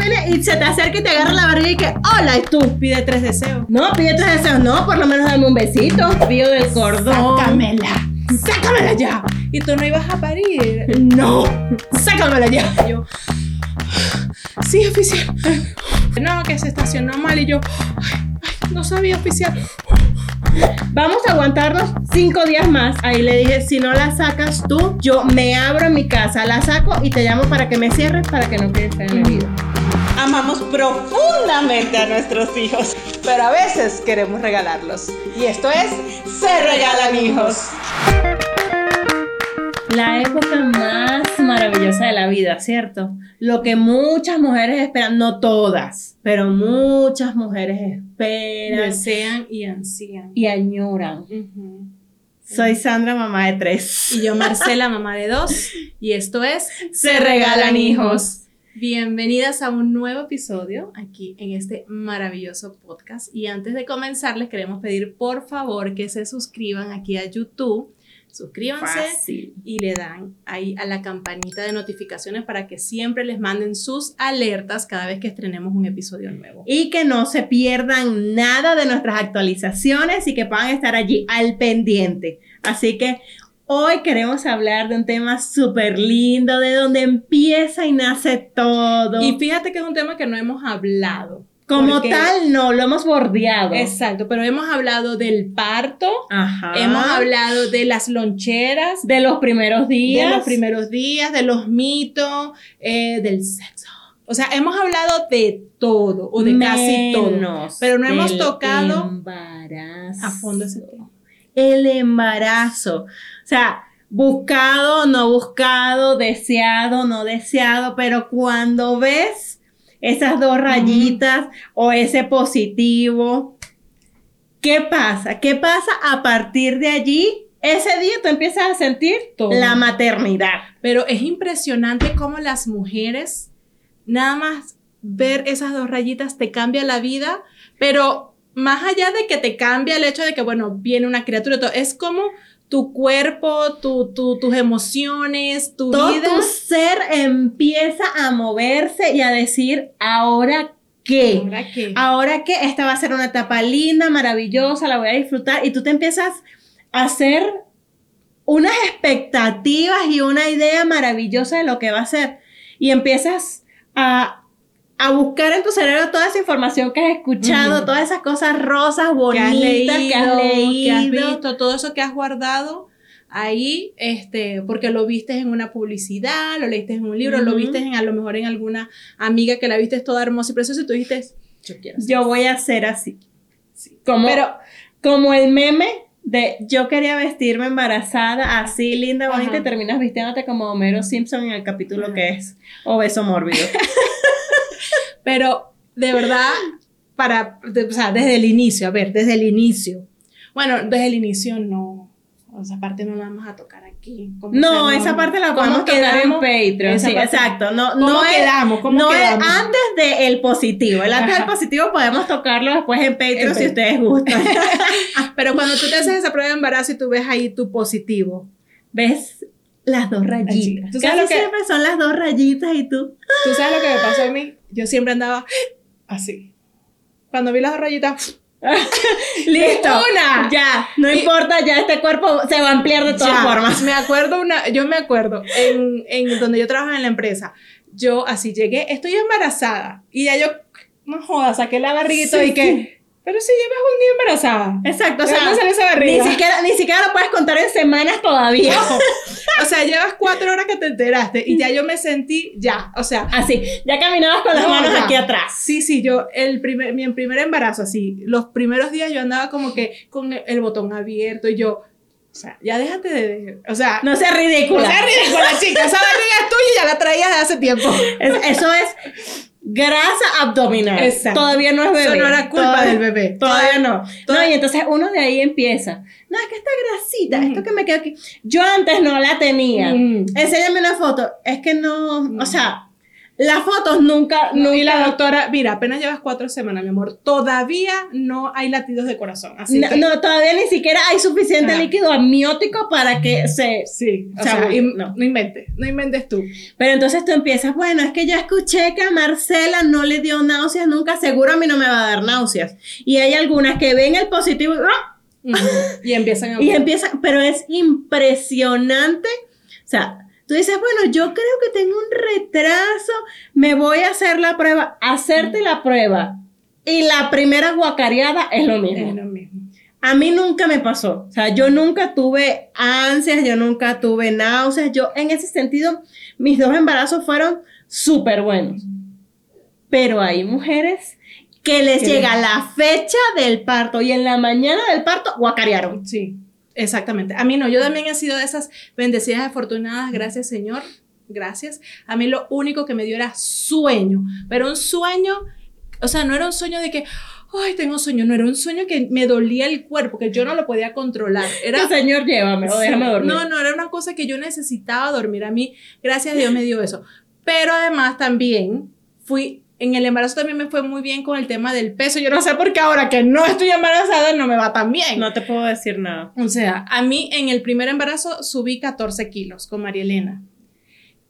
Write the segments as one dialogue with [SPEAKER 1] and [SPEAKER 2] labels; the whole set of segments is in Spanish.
[SPEAKER 1] Viene y se te acerca y te agarra la barriga y que, hola, y tú.
[SPEAKER 2] Pide tres deseos.
[SPEAKER 1] No, pide tres deseos, no, por lo menos dame un besito. Pío del cordón.
[SPEAKER 2] Sácamela.
[SPEAKER 1] Sácamela ya.
[SPEAKER 2] Y tú no ibas a parir.
[SPEAKER 1] No, sácamela ya.
[SPEAKER 2] Yo. Sí, oficial. No, que se estacionó mal y yo. Ay, ay, no sabía, oficial.
[SPEAKER 1] Vamos a aguantarnos cinco días más. Ahí le dije, si no la sacas tú, yo me abro en mi casa, la saco y te llamo para que me cierres para que no quedes en la vida.
[SPEAKER 3] Amamos profundamente a nuestros hijos, pero a veces queremos regalarlos. Y esto es Se Regalan Hijos.
[SPEAKER 1] La época más maravillosa de la vida, ¿cierto? Lo que muchas mujeres esperan, no todas, pero muchas mujeres esperan
[SPEAKER 2] Desean y ansían.
[SPEAKER 1] y añoran. Soy Sandra, mamá de tres.
[SPEAKER 2] Y yo, Marcela, mamá de dos. Y esto es
[SPEAKER 1] Se Regalan Hijos.
[SPEAKER 2] Bienvenidas a un nuevo episodio aquí en este maravilloso podcast. Y antes de comenzar, les queremos pedir por favor que se suscriban aquí a YouTube. Suscríbanse
[SPEAKER 1] Fácil.
[SPEAKER 2] y le dan ahí a la campanita de notificaciones para que siempre les manden sus alertas cada vez que estrenemos un episodio nuevo.
[SPEAKER 1] Y que no se pierdan nada de nuestras actualizaciones y que puedan estar allí al pendiente. Así que hoy queremos hablar de un tema súper lindo, de donde empieza y nace todo.
[SPEAKER 2] Y fíjate que es un tema que no hemos hablado.
[SPEAKER 1] como
[SPEAKER 2] porque-
[SPEAKER 1] tal, no, lo hemos bordeado.
[SPEAKER 2] Exacto, pero hemos hablado del parto,
[SPEAKER 1] Ajá.
[SPEAKER 2] hemos hablado de las loncheras,
[SPEAKER 1] de los primeros días.
[SPEAKER 2] de los primeros días, de los mitos, eh, del sexo. O sea, hemos hablado de todo, o de casi todo. Pero no hemos tocado
[SPEAKER 1] embarazo.
[SPEAKER 2] a fondo ese tema.
[SPEAKER 1] El embarazo. O sea, buscado, no buscado, deseado, no deseado, pero cuando ves esas dos rayitas o ese positivo, ¿qué pasa? ¿Qué pasa a partir de allí? Ese día tú empiezas a sentir
[SPEAKER 2] Todo.
[SPEAKER 1] la maternidad.
[SPEAKER 2] Pero es impresionante cómo las mujeres, nada más ver esas dos rayitas te cambia la vida, pero más allá de que te cambia el hecho de que, bueno, viene una criatura, es como tu cuerpo, tu, tu- tus emociones, tu
[SPEAKER 1] Todo
[SPEAKER 2] vida.
[SPEAKER 1] tu ser empieza a moverse y a decir, ¿ahora qué?
[SPEAKER 2] ¿Ahora qué?
[SPEAKER 1] Ahora que esta va a ser una etapa linda, maravillosa, la voy a disfrutar y tú te empiezas a hacer unas expectativas y una idea maravillosa de lo que va a ser y empiezas a, a buscar en tu cerebro toda esa información que has escuchado, todas esas cosas rosas,
[SPEAKER 2] que
[SPEAKER 1] bonitas
[SPEAKER 2] has leído,
[SPEAKER 1] que has leído.
[SPEAKER 2] que has visto, todo eso que has guardado ahí, este, porque lo viste en una publicidad, lo leíste en un libro, lo viste en, a lo mejor en alguna amiga que la viste toda hermosa y preciosa y tú dijiste, yo quiero
[SPEAKER 1] Yo voy a ser así. Como,
[SPEAKER 2] Pero-
[SPEAKER 1] como el meme de yo quería vestirme embarazada, así linda, bonita,
[SPEAKER 2] Ajá.
[SPEAKER 1] y terminas vistiéndote como Homero Simpson en el capítulo que es obeso mórbido.
[SPEAKER 2] Pero de verdad, para, de- o sea, desde el inicio, a ver, desde el inicio. Bueno, desde el inicio no. O esa parte no la vamos a tocar aquí. ¿Cómo
[SPEAKER 1] No, esa parte la
[SPEAKER 2] ¿Cómo
[SPEAKER 1] podemos tocar en? Patreon.
[SPEAKER 2] Esa
[SPEAKER 1] Sí,
[SPEAKER 2] parte-
[SPEAKER 1] exacto. No,
[SPEAKER 2] ¿Cómo
[SPEAKER 1] no
[SPEAKER 2] quedamos? ¿Cómo
[SPEAKER 1] no es antes del positivo. El antes del positivo podemos tocarlo después en Patreon si ustedes gustan.
[SPEAKER 2] Pero cuando tú te haces esa prueba de embarazo y tú ves ahí tu positivo,
[SPEAKER 1] ¿Ves? Las dos rayitas.
[SPEAKER 2] ¿Tú sabes
[SPEAKER 1] Casi
[SPEAKER 2] lo que-
[SPEAKER 1] siempre son las dos rayitas y tú.
[SPEAKER 2] ¿tú sabes lo que me pasó a mí? Yo siempre andaba así. Cuando vi las dos rayitas,
[SPEAKER 1] Listo.
[SPEAKER 2] una.
[SPEAKER 1] Ya, no
[SPEAKER 2] Y-
[SPEAKER 1] importa, ya este cuerpo se va a ampliar de todas
[SPEAKER 2] Ya,
[SPEAKER 1] formas.
[SPEAKER 2] Me acuerdo una, yo me acuerdo en, en donde yo trabajaba en la empresa, yo así llegué, estoy embarazada y ya yo no jodas, saqué la barriguita
[SPEAKER 1] Sí,
[SPEAKER 2] y que, pero si llevas un día embarazada.
[SPEAKER 1] Exacto, o
[SPEAKER 2] ¿De
[SPEAKER 1] sea,
[SPEAKER 2] dónde sale esa barriga?
[SPEAKER 1] ni siquiera, ni siquiera lo puedes contar en semanas todavía.
[SPEAKER 2] O sea, llevas cuatro horas que te enteraste y ya yo me sentí, ya, o sea,
[SPEAKER 1] Así, ya caminabas con las
[SPEAKER 2] No,
[SPEAKER 1] manos
[SPEAKER 2] ya.
[SPEAKER 1] aquí atrás.
[SPEAKER 2] Sí, sí, yo, el primer, mi primer embarazo, así, los primeros días yo andaba como que con el, el botón abierto y yo, o sea, ya déjate de, o sea,
[SPEAKER 1] No seas ridícula.
[SPEAKER 2] no seas ridícula, chica, esa barriga es tuya y ya la traías de hace tiempo.
[SPEAKER 1] Es- eso es grasa abdominal.
[SPEAKER 2] Exacto.
[SPEAKER 1] Todavía no es bebé.
[SPEAKER 2] Eso no era culpa
[SPEAKER 1] Todavía-
[SPEAKER 2] del bebé.
[SPEAKER 1] Todavía no. No, y entonces uno de ahí empieza. No, es que esta grasita,
[SPEAKER 2] Mm.
[SPEAKER 1] esto que me queda aquí. Yo antes no la tenía.
[SPEAKER 2] Mm.
[SPEAKER 1] Enséñame una foto. Es que no, o sea, las fotos nunca,
[SPEAKER 2] No,
[SPEAKER 1] nunca.
[SPEAKER 2] y la doctora, mira, apenas llevas cuatro semanas, mi amor, todavía no hay latidos de corazón, así
[SPEAKER 1] no,
[SPEAKER 2] que-
[SPEAKER 1] no, todavía ni siquiera hay suficiente
[SPEAKER 2] Ah.
[SPEAKER 1] líquido amniótico para que se...
[SPEAKER 2] Sí, o
[SPEAKER 1] O sea,
[SPEAKER 2] sea, y-
[SPEAKER 1] no.
[SPEAKER 2] no. inventes, no inventes tú.
[SPEAKER 1] Pero entonces tú empiezas, bueno, es que ya escuché que a Marcela no le dio náuseas nunca, seguro a mí no me va a dar náuseas. Y hay algunas que ven el positivo y, ¡ah!
[SPEAKER 2] Y empiezan a...
[SPEAKER 1] y empiezan, pero es impresionante. O sea, tú dices, bueno, yo creo que tengo un retraso, me voy a hacer la prueba, hacerte la prueba. Y la primera guacareada es lo mismo.
[SPEAKER 2] Es lo mismo.
[SPEAKER 1] A mí nunca me pasó. O sea, yo nunca tuve ansias, yo nunca tuve náuseas. Yo, en ese sentido, mis dos embarazos fueron súper buenos. Pero hay mujeres que les
[SPEAKER 2] Que
[SPEAKER 1] llega la fecha del parto y en la mañana del parto guacarearon.
[SPEAKER 2] Sí, exactamente. A mí no, yo también he sido de esas bendecidas afortunadas, gracias Señor, gracias. A mí lo único que me dio era sueño, pero un sueño, o sea, no era un sueño de que, ay, tengo sueño, no era un sueño que me dolía el cuerpo, que yo no lo podía controlar. Era,
[SPEAKER 1] señor, llévame o déjame dormir.
[SPEAKER 2] No, no, era una cosa que yo necesitaba dormir. A mí, gracias a Dios, me dio eso. Pero además también fui, en el embarazo también me fue muy bien con el tema del peso. Yo no sé por qué ahora que no estoy embarazada no me va tan bien.
[SPEAKER 1] No te puedo decir nada.
[SPEAKER 2] O sea, a mí en el primer embarazo subí 14 kilos con María Elena.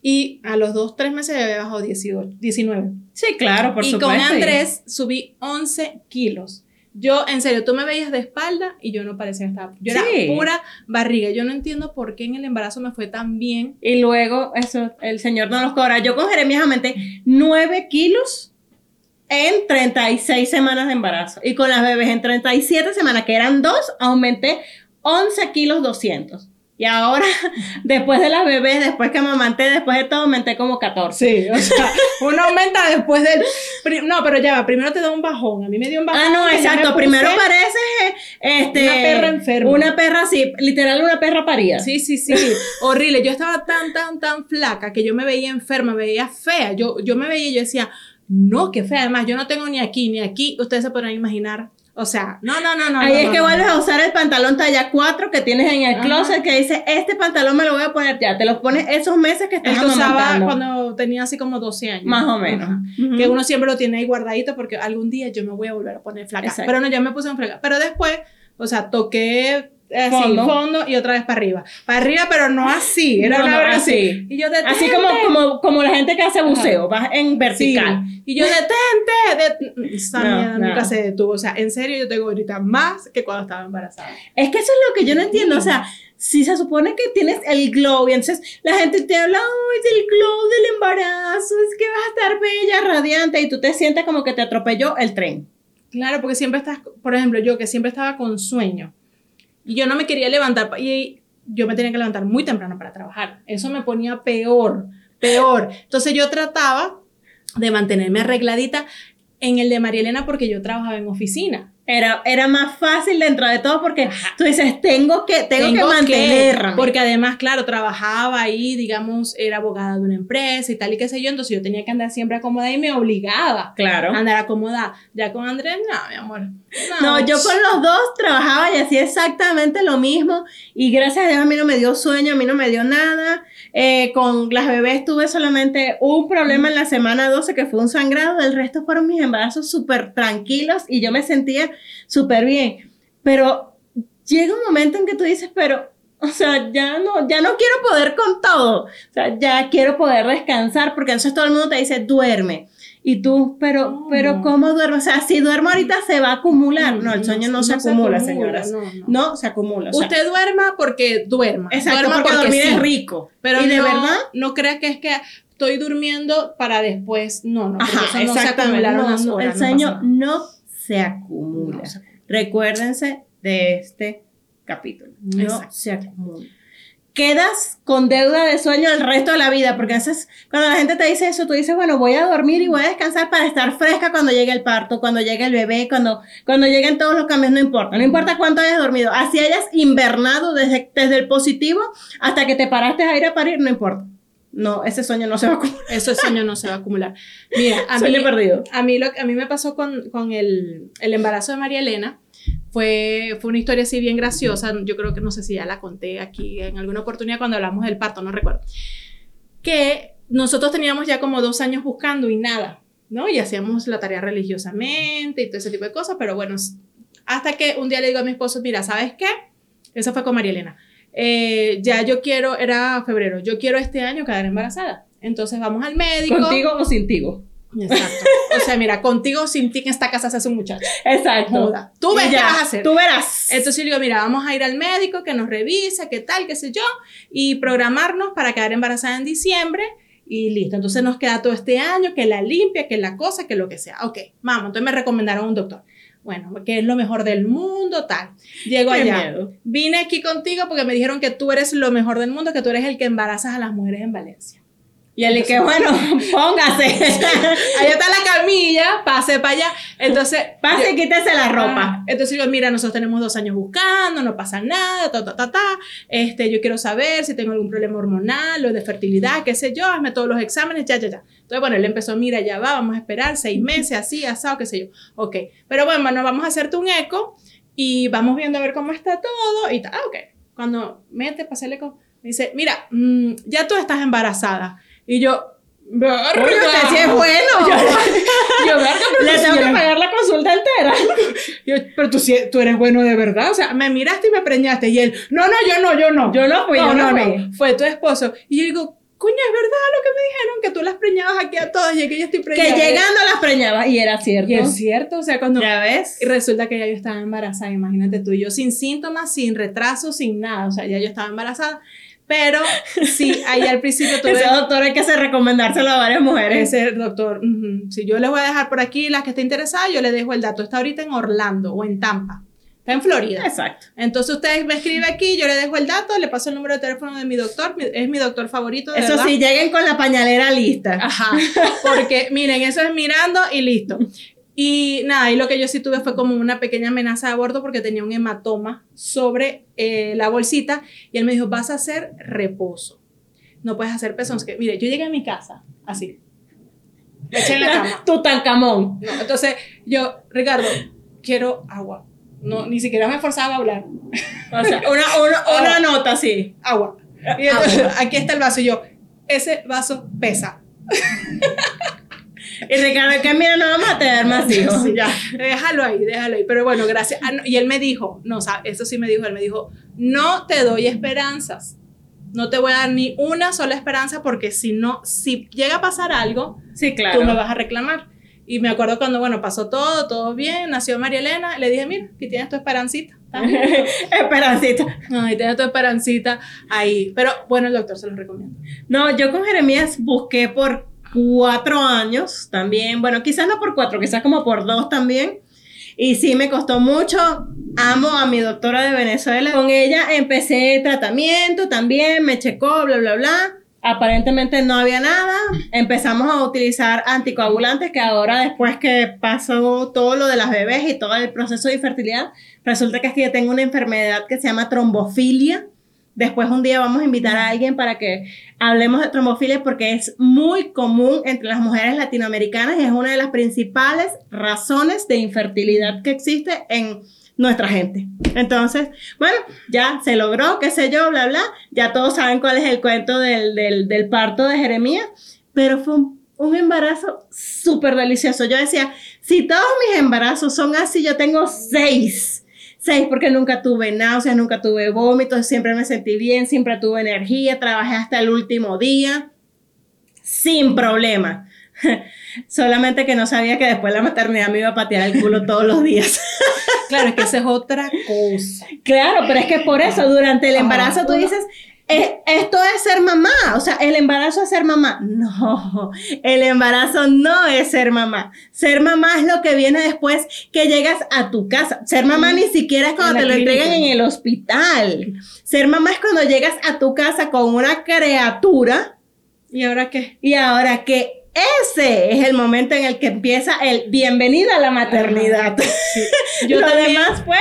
[SPEAKER 2] Y a los dos, tres meses había bajado 18, 19.
[SPEAKER 1] Sí, claro, por
[SPEAKER 2] y
[SPEAKER 1] supuesto.
[SPEAKER 2] con Andrés subí 11 kilos. Yo, en serio, tú me veías de espalda y yo no parecía que estaba. Yo
[SPEAKER 1] Sí.
[SPEAKER 2] era pura barriga. Yo no entiendo por qué en el embarazo me fue tan bien.
[SPEAKER 1] Y luego, eso, el señor no los cobra. Yo con Jeremías aumenté 9 kilos en 36 semanas de embarazo. Y con las bebés en 37 semanas, que eran dos, aumenté 11 kilos 200. Y ahora, después de las bebés, después que me amamanté, después de todo, aumenté como 14.
[SPEAKER 2] Sí, o sea, uno aumenta después del. No, pero ya va, primero te da un bajón. A mí me dio un bajón.
[SPEAKER 1] Ah, no, exacto. Primero pareces este,
[SPEAKER 2] Una perra enferma.
[SPEAKER 1] Una perra, sí, literal, una perra parida.
[SPEAKER 2] Sí, sí, sí. Horrible. Yo estaba tan, tan, tan flaca que yo me veía enferma, me veía fea. Yo, yo me veía y yo decía, no, qué fea. Además, yo no tengo ni aquí ni aquí. Ustedes se podrán imaginar. O sea, no, no, no, no.
[SPEAKER 1] Ahí
[SPEAKER 2] no,
[SPEAKER 1] es
[SPEAKER 2] no,
[SPEAKER 1] que
[SPEAKER 2] no.
[SPEAKER 1] vuelves a usar el pantalón talla 4 que tienes en el
[SPEAKER 2] Ajá.
[SPEAKER 1] closet que dice, este pantalón me lo voy a poner ya. Te lo pones esos meses que estás
[SPEAKER 2] que usaba cuando tenía así como 12 años.
[SPEAKER 1] Más o menos.
[SPEAKER 2] Ajá.
[SPEAKER 1] Ujú.
[SPEAKER 2] Que uno siempre lo tiene ahí guardadito porque algún día yo me voy a volver a poner flaca.
[SPEAKER 1] Exacto.
[SPEAKER 2] Pero no, ya me puse en flaca. Pero después, o sea, toqué así,
[SPEAKER 1] Fondo.
[SPEAKER 2] fondo. y otra vez para arriba. Para arriba, pero no así. Era
[SPEAKER 1] No,
[SPEAKER 2] una
[SPEAKER 1] no,
[SPEAKER 2] así.
[SPEAKER 1] así.
[SPEAKER 2] Y yo de
[SPEAKER 1] Así como, como, como la gente que hace buceo, vas en vertical.
[SPEAKER 2] Sí. Y yo detente, de... esa
[SPEAKER 1] No,
[SPEAKER 2] mierda nunca se detuvo. O sea, en serio, yo tengo ahorita más que cuando estaba embarazada.
[SPEAKER 1] Es que eso es lo que yo no entiendo. O sea, si se supone que tienes el glow y entonces la gente te habla, ay, del glow del embarazo, es que vas a estar bella, radiante y tú te sientes como que te atropelló el tren.
[SPEAKER 2] Claro, porque siempre estás, por ejemplo, yo que siempre estaba con sueño y yo no me quería levantar y yo me tenía que levantar muy temprano para trabajar. Eso me ponía peor, peor. Entonces yo trataba de mantenerme arregladita en el de María Elena porque yo trabajaba en oficina.
[SPEAKER 1] Era, era más fácil dentro de todo porque tú dices, tengo que, tengo, que mantenerme.
[SPEAKER 2] porque además, claro, trabajaba ahí, digamos, era abogada de una empresa y tal y qué sé yo, entonces yo tenía que andar siempre acomodada y me obligaba
[SPEAKER 1] claro.
[SPEAKER 2] a andar acomodada. Ya con Andrés, no, mi amor.
[SPEAKER 1] No, yo con los dos trabajaba y hacía exactamente lo mismo y gracias a Dios a mí no me dio sueño, a mí no me dio nada. Eh, con las bebés tuve solamente un problema en la semana 12 que fue un sangrado, el resto fueron mis embarazos súper tranquilos y yo me sentía súper bien. Pero llega un momento en que tú dices, pero, o sea, ya no, ya no quiero poder con todo, o sea, ya quiero poder descansar porque entonces todo el mundo te dice, duerme. Y tú, pero,
[SPEAKER 2] No.
[SPEAKER 1] pero ¿cómo duermo? O sea, si duermo ahorita se va a acumular. No, el sueño no, se, acumula, señoras.
[SPEAKER 2] No, no.
[SPEAKER 1] No, se acumula. o sea,
[SPEAKER 2] Usted duerma porque duerma.
[SPEAKER 1] exacto,
[SPEAKER 2] duerma
[SPEAKER 1] porque dormir
[SPEAKER 2] sí.
[SPEAKER 1] es rico.
[SPEAKER 2] Pero
[SPEAKER 1] y de
[SPEAKER 2] no,
[SPEAKER 1] verdad,
[SPEAKER 2] no crea que es que estoy durmiendo para después. No, no, porque
[SPEAKER 1] Ajá,
[SPEAKER 2] eso no se acumularon
[SPEAKER 1] No,
[SPEAKER 2] las
[SPEAKER 1] no,
[SPEAKER 2] horas,
[SPEAKER 1] el
[SPEAKER 2] no
[SPEAKER 1] sueño no se acumula.
[SPEAKER 2] No se acumula.
[SPEAKER 1] Recuérdense de este capítulo. No
[SPEAKER 2] Exacto.
[SPEAKER 1] se acumula. Quedas con deuda de sueño el resto de la vida, porque veces cuando la gente te dice eso, tú dices, bueno, voy a dormir y voy a descansar para estar fresca cuando llegue el parto, cuando llegue el bebé, cuando, cuando lleguen todos los cambios, no importa, no importa cuánto hayas dormido, así hayas invernado desde, desde el positivo hasta que te paraste a ir a parir, no importa. No, ese sueño no se va a acumular.
[SPEAKER 2] Eso sueño no se va a acumular. Mira, a mí,
[SPEAKER 1] perdido.
[SPEAKER 2] a mí, lo, a mí me pasó con, con el, el embarazo de María Elena. Fue, fue una historia así bien graciosa. Yo creo que no sé si ya la conté aquí en alguna oportunidad cuando hablamos del parto, no recuerdo. Que nosotros teníamos ya como dos años buscando y nada, ¿no? Y hacíamos la tarea religiosamente y todo ese tipo de cosas, pero bueno, hasta que un día le digo a mi esposo, mira, ¿sabes qué? Eso fue con María Elena. Eh, ya yo quiero, era febrero, yo quiero este año quedar embarazada. Entonces vamos al médico.
[SPEAKER 1] o sin tigo.
[SPEAKER 2] Exacto. O sea, mira, contigo o sin ti en esta casa se hace un muchacho.
[SPEAKER 1] Exacto.
[SPEAKER 2] Joda. Tú ves
[SPEAKER 1] Y
[SPEAKER 2] qué
[SPEAKER 1] ya,
[SPEAKER 2] vas a hacer.
[SPEAKER 1] Tú verás.
[SPEAKER 2] Entonces yo digo, mira, vamos a ir al médico que nos revise, qué tal, qué sé yo, y programarnos para quedar embarazada en diciembre y listo. Entonces nos queda todo este año, que la limpia, que la cosa, que lo que sea. Ok, vamos, entonces me recomendaron un doctor. Bueno, que es lo mejor del mundo, tal. Llego
[SPEAKER 1] Qué
[SPEAKER 2] allá.
[SPEAKER 1] miedo.
[SPEAKER 2] Vine aquí contigo porque me dijeron que tú eres lo mejor del mundo, que tú eres el que embarazas a las mujeres en Valencia.
[SPEAKER 1] Y él, que bueno, póngase.
[SPEAKER 2] Allá está la camilla, pase para allá. Entonces,
[SPEAKER 1] Pase y quítese la ropa.
[SPEAKER 2] Ah, entonces yo, mira, nosotros tenemos dos años buscando, no pasa nada, ta, ta, ta, ta. Este, yo quiero saber si tengo algún problema hormonal o de fertilidad, qué sé yo, hazme todos los exámenes, ya, ya, ya. Entonces, bueno, él empezó, mira, ya va, vamos a esperar seis meses, así, asado, qué sé yo. Ok, pero bueno, bueno, vamos a hacerte un eco y vamos viendo a ver cómo está todo y tal. Ah, ok. Cuando mete, pasa el eco, me dice, mira, mm, ya tú estás embarazada. Y yo, verga.
[SPEAKER 1] Usted sí es bueno.
[SPEAKER 2] Yo, verga, pero
[SPEAKER 1] Le tengo que pagar la consulta entera.
[SPEAKER 2] yo, pero tú, sí- tú eres bueno de verdad. O sea, me miraste y me preñaste. Y él, no, no, yo no, yo no.
[SPEAKER 1] Yo no fui, yo no fui.
[SPEAKER 2] Fue tu esposo. Y yo digo, coño, es verdad lo que me dijeron, que tú las preñabas aquí a todas y que yo estoy
[SPEAKER 1] Que
[SPEAKER 2] preñada.
[SPEAKER 1] llegando las preñaba. Y era cierto.
[SPEAKER 2] Y es cierto, o sea, cuando...
[SPEAKER 1] ¿Ya ves?
[SPEAKER 2] Y resulta que ya yo estaba embarazada, imagínate tú, y yo sin síntomas, sin retraso, sin nada, o sea, ya yo estaba embarazada, pero sí, ahí al principio tuve...
[SPEAKER 1] Ese doctor hay que hacer recomendárselo a varias mujeres.
[SPEAKER 2] Ese doctor, ujú. si yo les voy a dejar por aquí las que estén interesadas, yo les dejo el dato. Está ahorita en Orlando o en Tampa. En Florida.
[SPEAKER 1] Exacto.
[SPEAKER 2] Entonces ustedes me escriben aquí, yo le dejo el dato, le paso el número de teléfono de mi doctor, mi- es mi doctor favorito. De
[SPEAKER 1] Eso
[SPEAKER 2] verdad.
[SPEAKER 1] sí, lleguen con la pañalera lista.
[SPEAKER 2] Ajá, porque miren, eso es mirando y listo. Y nada, y lo que yo sí tuve fue como una pequeña amenaza de aborto porque tenía un hematoma sobre eh, la bolsita y él me dijo, vas a hacer reposo. No puedes hacer pezones. Que, mire, yo llegué a mi casa así. Me eché en la cama.
[SPEAKER 1] Tutankamón.
[SPEAKER 2] No, entonces yo, Ricardo, quiero agua. No, ni siquiera me forzaba a hablar.
[SPEAKER 1] O sea, una, una, una nota así.
[SPEAKER 2] Agua. Y entonces, aquí está el vaso y yo, ese vaso pesa.
[SPEAKER 1] Y Ricardo, que mira, no vamos a tener más hijos.
[SPEAKER 2] Sí, ya, déjalo ahí, déjalo ahí. Pero bueno, gracias. Ah, no, y él me dijo, no, o sea, eso sí me dijo, él me dijo, no te doy esperanzas. No te voy a dar ni una sola esperanza porque si no, si llega a pasar algo,
[SPEAKER 1] Sí, claro.
[SPEAKER 2] tú me vas a reclamar. Y me acuerdo cuando, bueno, pasó todo, todo bien, nació María Elena, le dije, mira, aquí tienes tu esperancita. ¿está bien?"
[SPEAKER 1] Esperancita.
[SPEAKER 2] Ay, tienes tu esperancita ahí. Pero bueno, el doctor se lo recomiendo.
[SPEAKER 1] No, yo con Jeremías busqué por cuatro años también. Bueno, quizás no por cuatro, quizás como por dos también. Y sí, me costó mucho. Amo a mi doctora de Venezuela. Con ella empecé tratamiento también, me checó, bla, bla, bla. Aparentemente no había nada. Empezamos a utilizar anticoagulantes que ahora después que pasó todo lo de las bebés y todo el proceso de infertilidad, resulta que es que yo tengo una enfermedad que se llama trombofilia. Después un día vamos a invitar a alguien para que hablemos de trombofilia porque es muy común entre las mujeres latinoamericanas y es una de las principales razones de infertilidad que existe en nuestra gente. Entonces, bueno, ya se logró, qué sé yo, bla, bla. Ya todos saben cuál es el cuento del, del, del parto de Jeremías, pero fue un, un embarazo súper delicioso. Yo decía, si todos mis embarazos son así, yo tengo seis. Seis, porque nunca tuve náuseas, nunca tuve vómitos, siempre me sentí bien, siempre tuve energía, trabajé hasta el último día, sin problema. Solamente que no sabía que después de la maternidad me iba a patear el culo todos los días.
[SPEAKER 2] Claro, es que esa es otra cosa.
[SPEAKER 1] Claro, pero es que por eso, durante el embarazo tú dices, esto es ser mamá, o sea, el embarazo es ser mamá. No, el embarazo no es ser mamá. Ser mamá es lo que viene después que llegas a tu casa. Ser mamá ni siquiera es cuando te lo entregan en el hospital. Ser mamá es cuando llegas a tu casa con una criatura.
[SPEAKER 2] ¿Y ahora qué?
[SPEAKER 1] Y ahora que ese es el momento en el que empieza el bienvenida a la maternidad. Yo Lo demás fue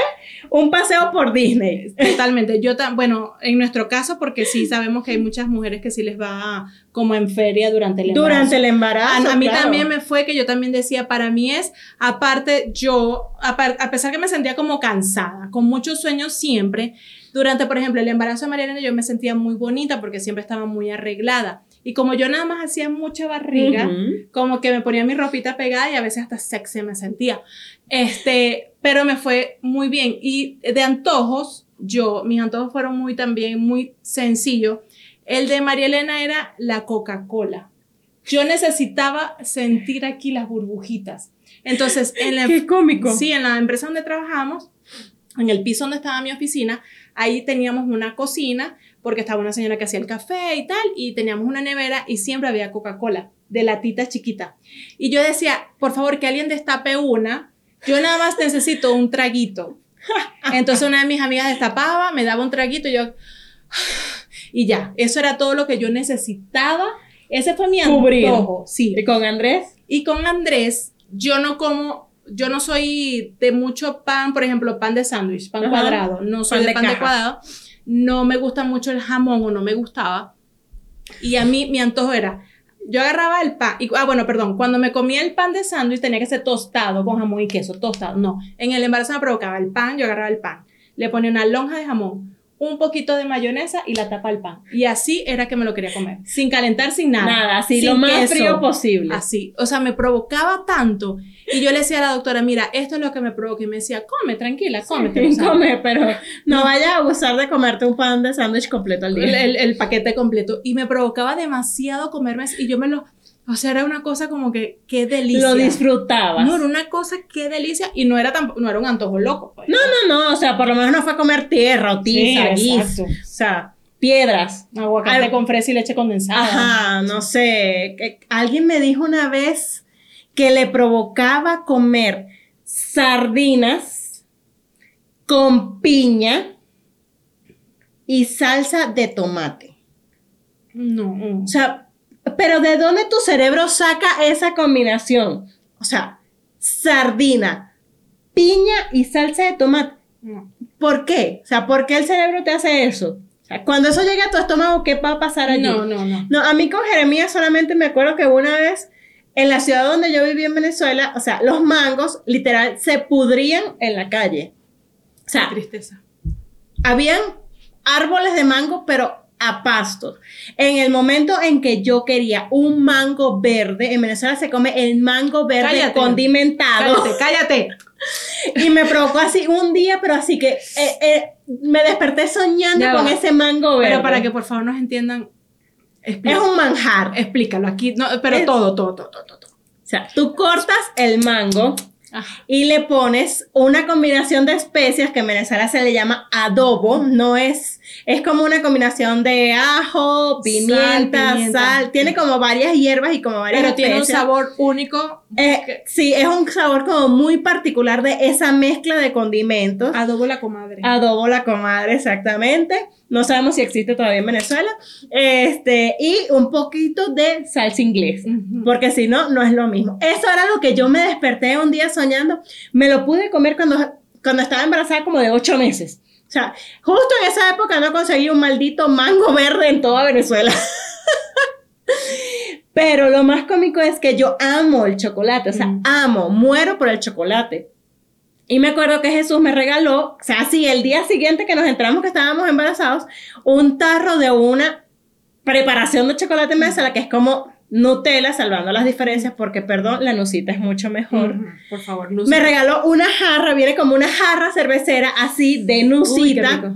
[SPEAKER 1] un paseo por Disney.
[SPEAKER 2] Totalmente. Yo, bueno, en nuestro caso, porque sí sabemos que hay muchas mujeres que sí les va como en feria durante el embarazo.
[SPEAKER 1] Durante el embarazo.
[SPEAKER 2] A, mí también me fue que yo también decía, para mí es, aparte, yo, a, pesar que me sentía como cansada, con muchos sueños siempre, durante, por ejemplo, el embarazo de Mariana, yo me sentía muy bonita porque siempre estaba muy arreglada. Y como yo nada más hacía mucha barriga, como que me ponía mi ropita pegada y a veces hasta sexy me sentía. Este, pero me fue muy bien. Y de antojos, yo, mis antojos fueron muy también, muy sencillos. El de María Elena era la Coca-Cola. Yo necesitaba sentir aquí las burbujitas. Entonces, en la,
[SPEAKER 1] Qué cómico.
[SPEAKER 2] Sí, en la empresa donde trabajamos, en el piso donde estaba mi oficina, ahí teníamos una cocina porque estaba una señora que hacía el café y tal, y teníamos una nevera y siempre había Coca-Cola de latita chiquita. Y yo decía, por favor, que alguien destape una, yo nada más necesito un traguito. Entonces una de mis amigas destapaba, me daba un traguito y yo... Y ya, eso era todo lo que yo necesitaba. Ese fue mi antojo. Sí.
[SPEAKER 1] ¿Y con Andrés?
[SPEAKER 2] Y con Andrés, yo no como yo no soy de mucho pan, por ejemplo, pan de sándwich, pan cuadrado, no soy de, pan de cuadrado no me gusta mucho el jamón o no me gustaba. Y a mí mi antojo era, yo agarraba el pan, y, ah, bueno, perdón, cuando me comía el pan de sándwich tenía que ser tostado con jamón y queso, tostado, no. En el embarazo me provocaba el pan, yo agarraba el pan, le ponía una lonja de jamón, un poquito de mayonesa y la tapa al pan. Y así era que me lo quería comer, sin calentar, sin nada.
[SPEAKER 1] Nada, así lo más frío posible.
[SPEAKER 2] Así, o sea, me provocaba tanto. Y yo le decía a la doctora, mira, esto es lo que me provoca. Y me decía, come, tranquila, come.
[SPEAKER 1] come, pero no, vaya a abusar de comerte un pan de sándwich completo al día.
[SPEAKER 2] El, el, paquete completo. Y me provocaba demasiado comerme y yo me lo o sea, era una cosa como que, qué delicia.
[SPEAKER 1] Lo disfrutaba.
[SPEAKER 2] No, era una cosa, qué delicia. Y no era, tan, no era un antojo loco.
[SPEAKER 1] Pues. No, no, no. O sea, por lo menos no fue comer tierra o tiza, O sea, piedras.
[SPEAKER 2] Aguacate con fresa y leche condensada.
[SPEAKER 1] Ajá, no sé. Alguien me dijo una vez que le provocaba comer sardinas con piña y salsa de tomate.
[SPEAKER 2] No.
[SPEAKER 1] O sea, pero ¿de dónde tu cerebro saca esa combinación? O sea, sardina, piña y salsa de tomate. ¿Por qué? O sea, ¿por qué el cerebro te hace eso? O sea, cuando eso llega a tu estómago, ¿qué va a pasar allí?
[SPEAKER 2] No, no, no.
[SPEAKER 1] No, a mí con Jeremías solamente me acuerdo que una vez en la ciudad donde yo viví en Venezuela, o sea, los mangos literal se pudrían en la calle. O sea,
[SPEAKER 2] tristeza.
[SPEAKER 1] Habían árboles de mango, pero a pastos. En el momento en que yo quería un mango verde, en Venezuela se come el mango verde condimentado.
[SPEAKER 2] Cállate, cállate.
[SPEAKER 1] Y me provocó así un día, pero así que eh, eh, me desperté soñando con ese mango verde.
[SPEAKER 2] Pero para que por favor nos entiendan,
[SPEAKER 1] es un manjar.
[SPEAKER 2] Explícalo aquí, no, pero todo, todo, todo, todo, todo. O
[SPEAKER 1] sea, tú cortas el mango y le pones una combinación de especias que en Venezuela se le llama adobo, no es, es como una combinación de ajo, pimienta, sal, tiene como varias hierbas y como varias
[SPEAKER 2] Pero tiene un sabor único.
[SPEAKER 1] Eh, sí, es un sabor como muy particular de esa mezcla de condimentos.
[SPEAKER 2] Adobo la comadre.
[SPEAKER 1] Adobo la comadre, exactamente. No sabemos si existe todavía en Venezuela. Este, y un poquito de salsa inglés, porque si no, no es lo mismo. Eso era lo que yo me desperté un día soñando. Me lo pude comer cuando, cuando estaba embarazada como de ocho meses. O sea, justo en esa época no conseguí un maldito mango verde en toda Venezuela. Pero lo más cómico es que yo amo el chocolate, o sea, amo, muero por el chocolate. Y me acuerdo que Jesús me regaló, o sea, sí, el día siguiente que nos entramos que estábamos embarazados, un tarro de una preparación de chocolate en mesa, la que es como Nutella, salvando las diferencias, porque, perdón, la nucita es mucho mejor.
[SPEAKER 2] Por favor,
[SPEAKER 1] Me regaló una jarra, viene como una jarra cervecera así de nucita.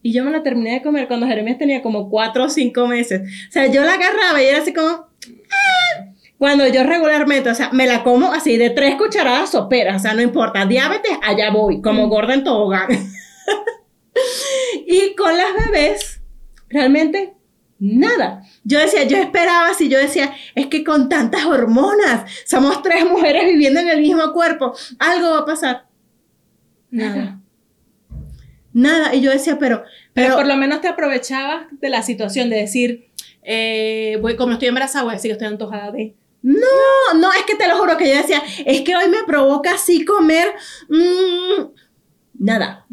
[SPEAKER 1] y yo me la terminé de comer cuando Jeremías tenía como cuatro o cinco meses. O sea, yo la agarraba y era así como... ¡Ah! Cuando yo regularmente, o sea, me la como así de tres cucharadas soperas, o sea, no importa, diabetes, allá voy, como gorda en tobogán. y con las bebés, realmente nada. Yo decía, yo esperaba, si yo decía, es que con tantas hormonas, somos tres mujeres viviendo en el mismo cuerpo, algo va a pasar. Nada. Nada. Y yo decía, pero,
[SPEAKER 2] Pero,
[SPEAKER 1] pero,
[SPEAKER 2] por lo menos te aprovechabas de la situación de decir, eh, voy, como estoy embarazada, voy a decir que estoy antojada de.
[SPEAKER 1] no, no, es que te lo juro que yo decía, es que hoy me provoca así comer, mm, nada.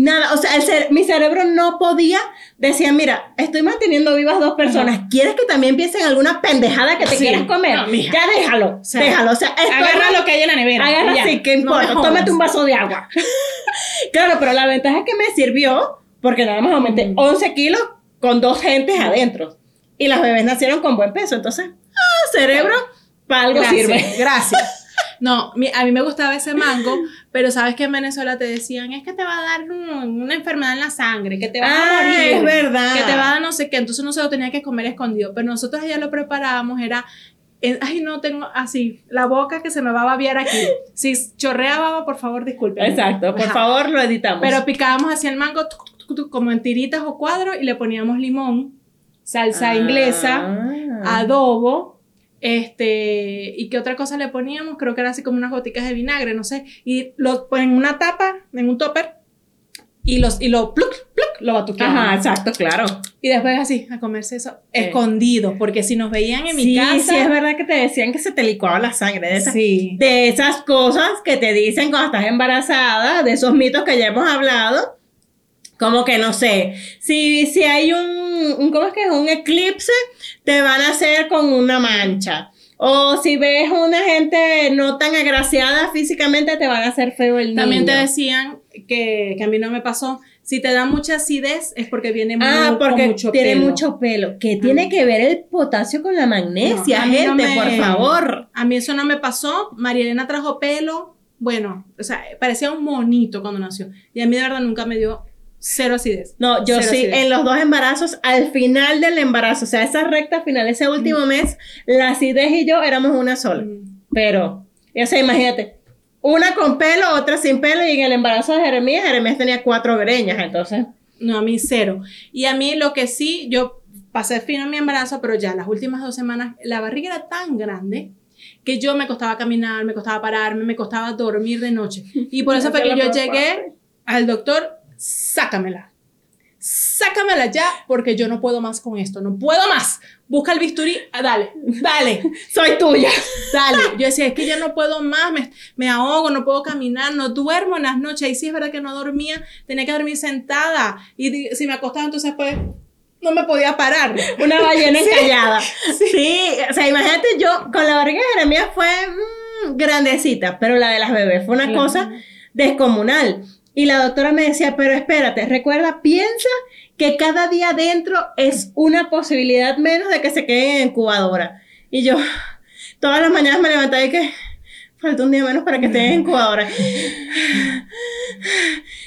[SPEAKER 1] Nada, o sea, el cere- mi cerebro no podía, decía, mira, estoy manteniendo vivas dos personas, ¿quieres que también piensen alguna pendejada que te
[SPEAKER 2] Sí.
[SPEAKER 1] quieras comer?
[SPEAKER 2] No,
[SPEAKER 1] ya déjalo,
[SPEAKER 2] sea,
[SPEAKER 1] déjalo, o sea, estoy
[SPEAKER 2] Agarra lo que hay en la nevera.
[SPEAKER 1] Agarra
[SPEAKER 2] y ya.
[SPEAKER 1] sí, ¿qué
[SPEAKER 2] No me
[SPEAKER 1] importa? Tómate un vaso de agua. claro, pero la ventaja es que me sirvió, porque nada más aumenté 11 kilos con dos gentes adentro. Y las bebés nacieron con buen peso, entonces, ah, cerebro, para algo
[SPEAKER 2] Gracias,
[SPEAKER 1] sirve.
[SPEAKER 2] Gracias. No, a mí me gustaba ese mango, pero sabes que en Venezuela te decían, es que te va a dar un- una enfermedad en la sangre, que te vas a
[SPEAKER 1] Ah,
[SPEAKER 2] morir.
[SPEAKER 1] es verdad.
[SPEAKER 2] Que te va a dar no sé qué, entonces no se lo tenía que comer escondido, pero nosotros allá lo preparábamos, era, eh, ay no, tengo así, la boca que se me va a babiar aquí. Si chorrea baba, por favor, disculpen.
[SPEAKER 1] Exacto, por
[SPEAKER 2] Ajá.
[SPEAKER 1] favor, lo editamos.
[SPEAKER 2] Pero picábamos así el mango tuc, tuc, tuc, tuc, como en tiritas o cuadros y le poníamos limón, salsa inglesa,
[SPEAKER 1] Ah.
[SPEAKER 2] adobo, este, y qué otra cosa le poníamos, creo que era así como unas goticas de vinagre, no sé, y lo en una tapa, en un topper, y los, y lo pluc, pluc, lo batuqueaban.
[SPEAKER 1] Ajá, exacto, claro.
[SPEAKER 2] Y después así, a comerse eso, escondido, porque si nos veían en mi casa.
[SPEAKER 1] sí, es verdad que te decían que se te licuaba la sangre de esas,
[SPEAKER 2] Sí.
[SPEAKER 1] de esas cosas que te dicen cuando estás embarazada, de esos mitos que ya hemos hablado. Como que no sé, si, si hay un, un, ¿cómo es que es? Un eclipse, te van a hacer con una mancha. O si ves una gente no tan agraciada físicamente, te van a hacer feo el niño.
[SPEAKER 2] También te decían que, que a mí no me pasó. Si te da mucha acidez es porque viene muy,
[SPEAKER 1] Ah,
[SPEAKER 2] con
[SPEAKER 1] porque
[SPEAKER 2] mucho
[SPEAKER 1] tiene
[SPEAKER 2] pelo.
[SPEAKER 1] mucho pelo. ¿Qué tiene que ver el potasio con la magnesia,
[SPEAKER 2] No, no
[SPEAKER 1] gente?
[SPEAKER 2] me-
[SPEAKER 1] Por favor.
[SPEAKER 2] A mí eso no me pasó. María Elena trajo pelo. Bueno, o sea, parecía un monito cuando nació. Y a mí de verdad nunca me dio cero acidez.
[SPEAKER 1] No, yo
[SPEAKER 2] Cero
[SPEAKER 1] sí,
[SPEAKER 2] acidez.
[SPEAKER 1] en los dos embarazos, al final del embarazo, o sea, esa recta final, ese último mes, la acidez y yo éramos una sola.
[SPEAKER 2] Mm.
[SPEAKER 1] Pero, o sea, imagínate, una con pelo, otra sin pelo, y en el embarazo de Jeremías, Jeremías tenía cuatro greñas, entonces.
[SPEAKER 2] No, a mí cero. Y a mí lo que sí, yo pasé fino en mi embarazo, pero ya las últimas dos semanas la barriga era tan grande que yo me costaba caminar, me costaba pararme, me costaba dormir de noche. Y por eso fue que yo llegué al doctor, sácamela. Sácamela ya porque yo no puedo más con esto, no puedo más. Busca el bisturí, ah, dale, dale,
[SPEAKER 1] Soy tuya.
[SPEAKER 2] dale. Yo decía, es que yo no puedo más, me, me ahogo, no puedo caminar, no duermo en las noches. Y sí es verdad que no dormía, tenía que dormir sentada. Y si me acostaba, entonces pues no me podía parar.
[SPEAKER 1] Una ballena encallada. Sí. o sea, imagínate yo, con la barriga de Jeremías fue mm, grandecita, pero la de las bebés fue una cosa descomunal. Y la doctora me decía, pero espérate, recuerda, piensa que cada día adentro es una posibilidad menos de que se queden en incubadora. Y yo, todas las mañanas me levantaba y que falta un día menos para que estén en incubadora.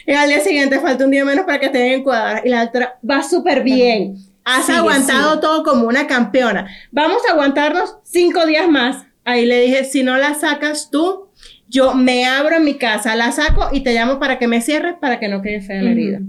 [SPEAKER 1] Y al día siguiente falta un día menos para que estén en incubadora. Y la doctora, va súper bien. Has aguantado todo como una campeona. Vamos a aguantarnos cinco días más. Ahí le dije, si no la sacas tú, yo me abro en mi casa, la saco y te llamo para que me cierres para que no quede fea la herida.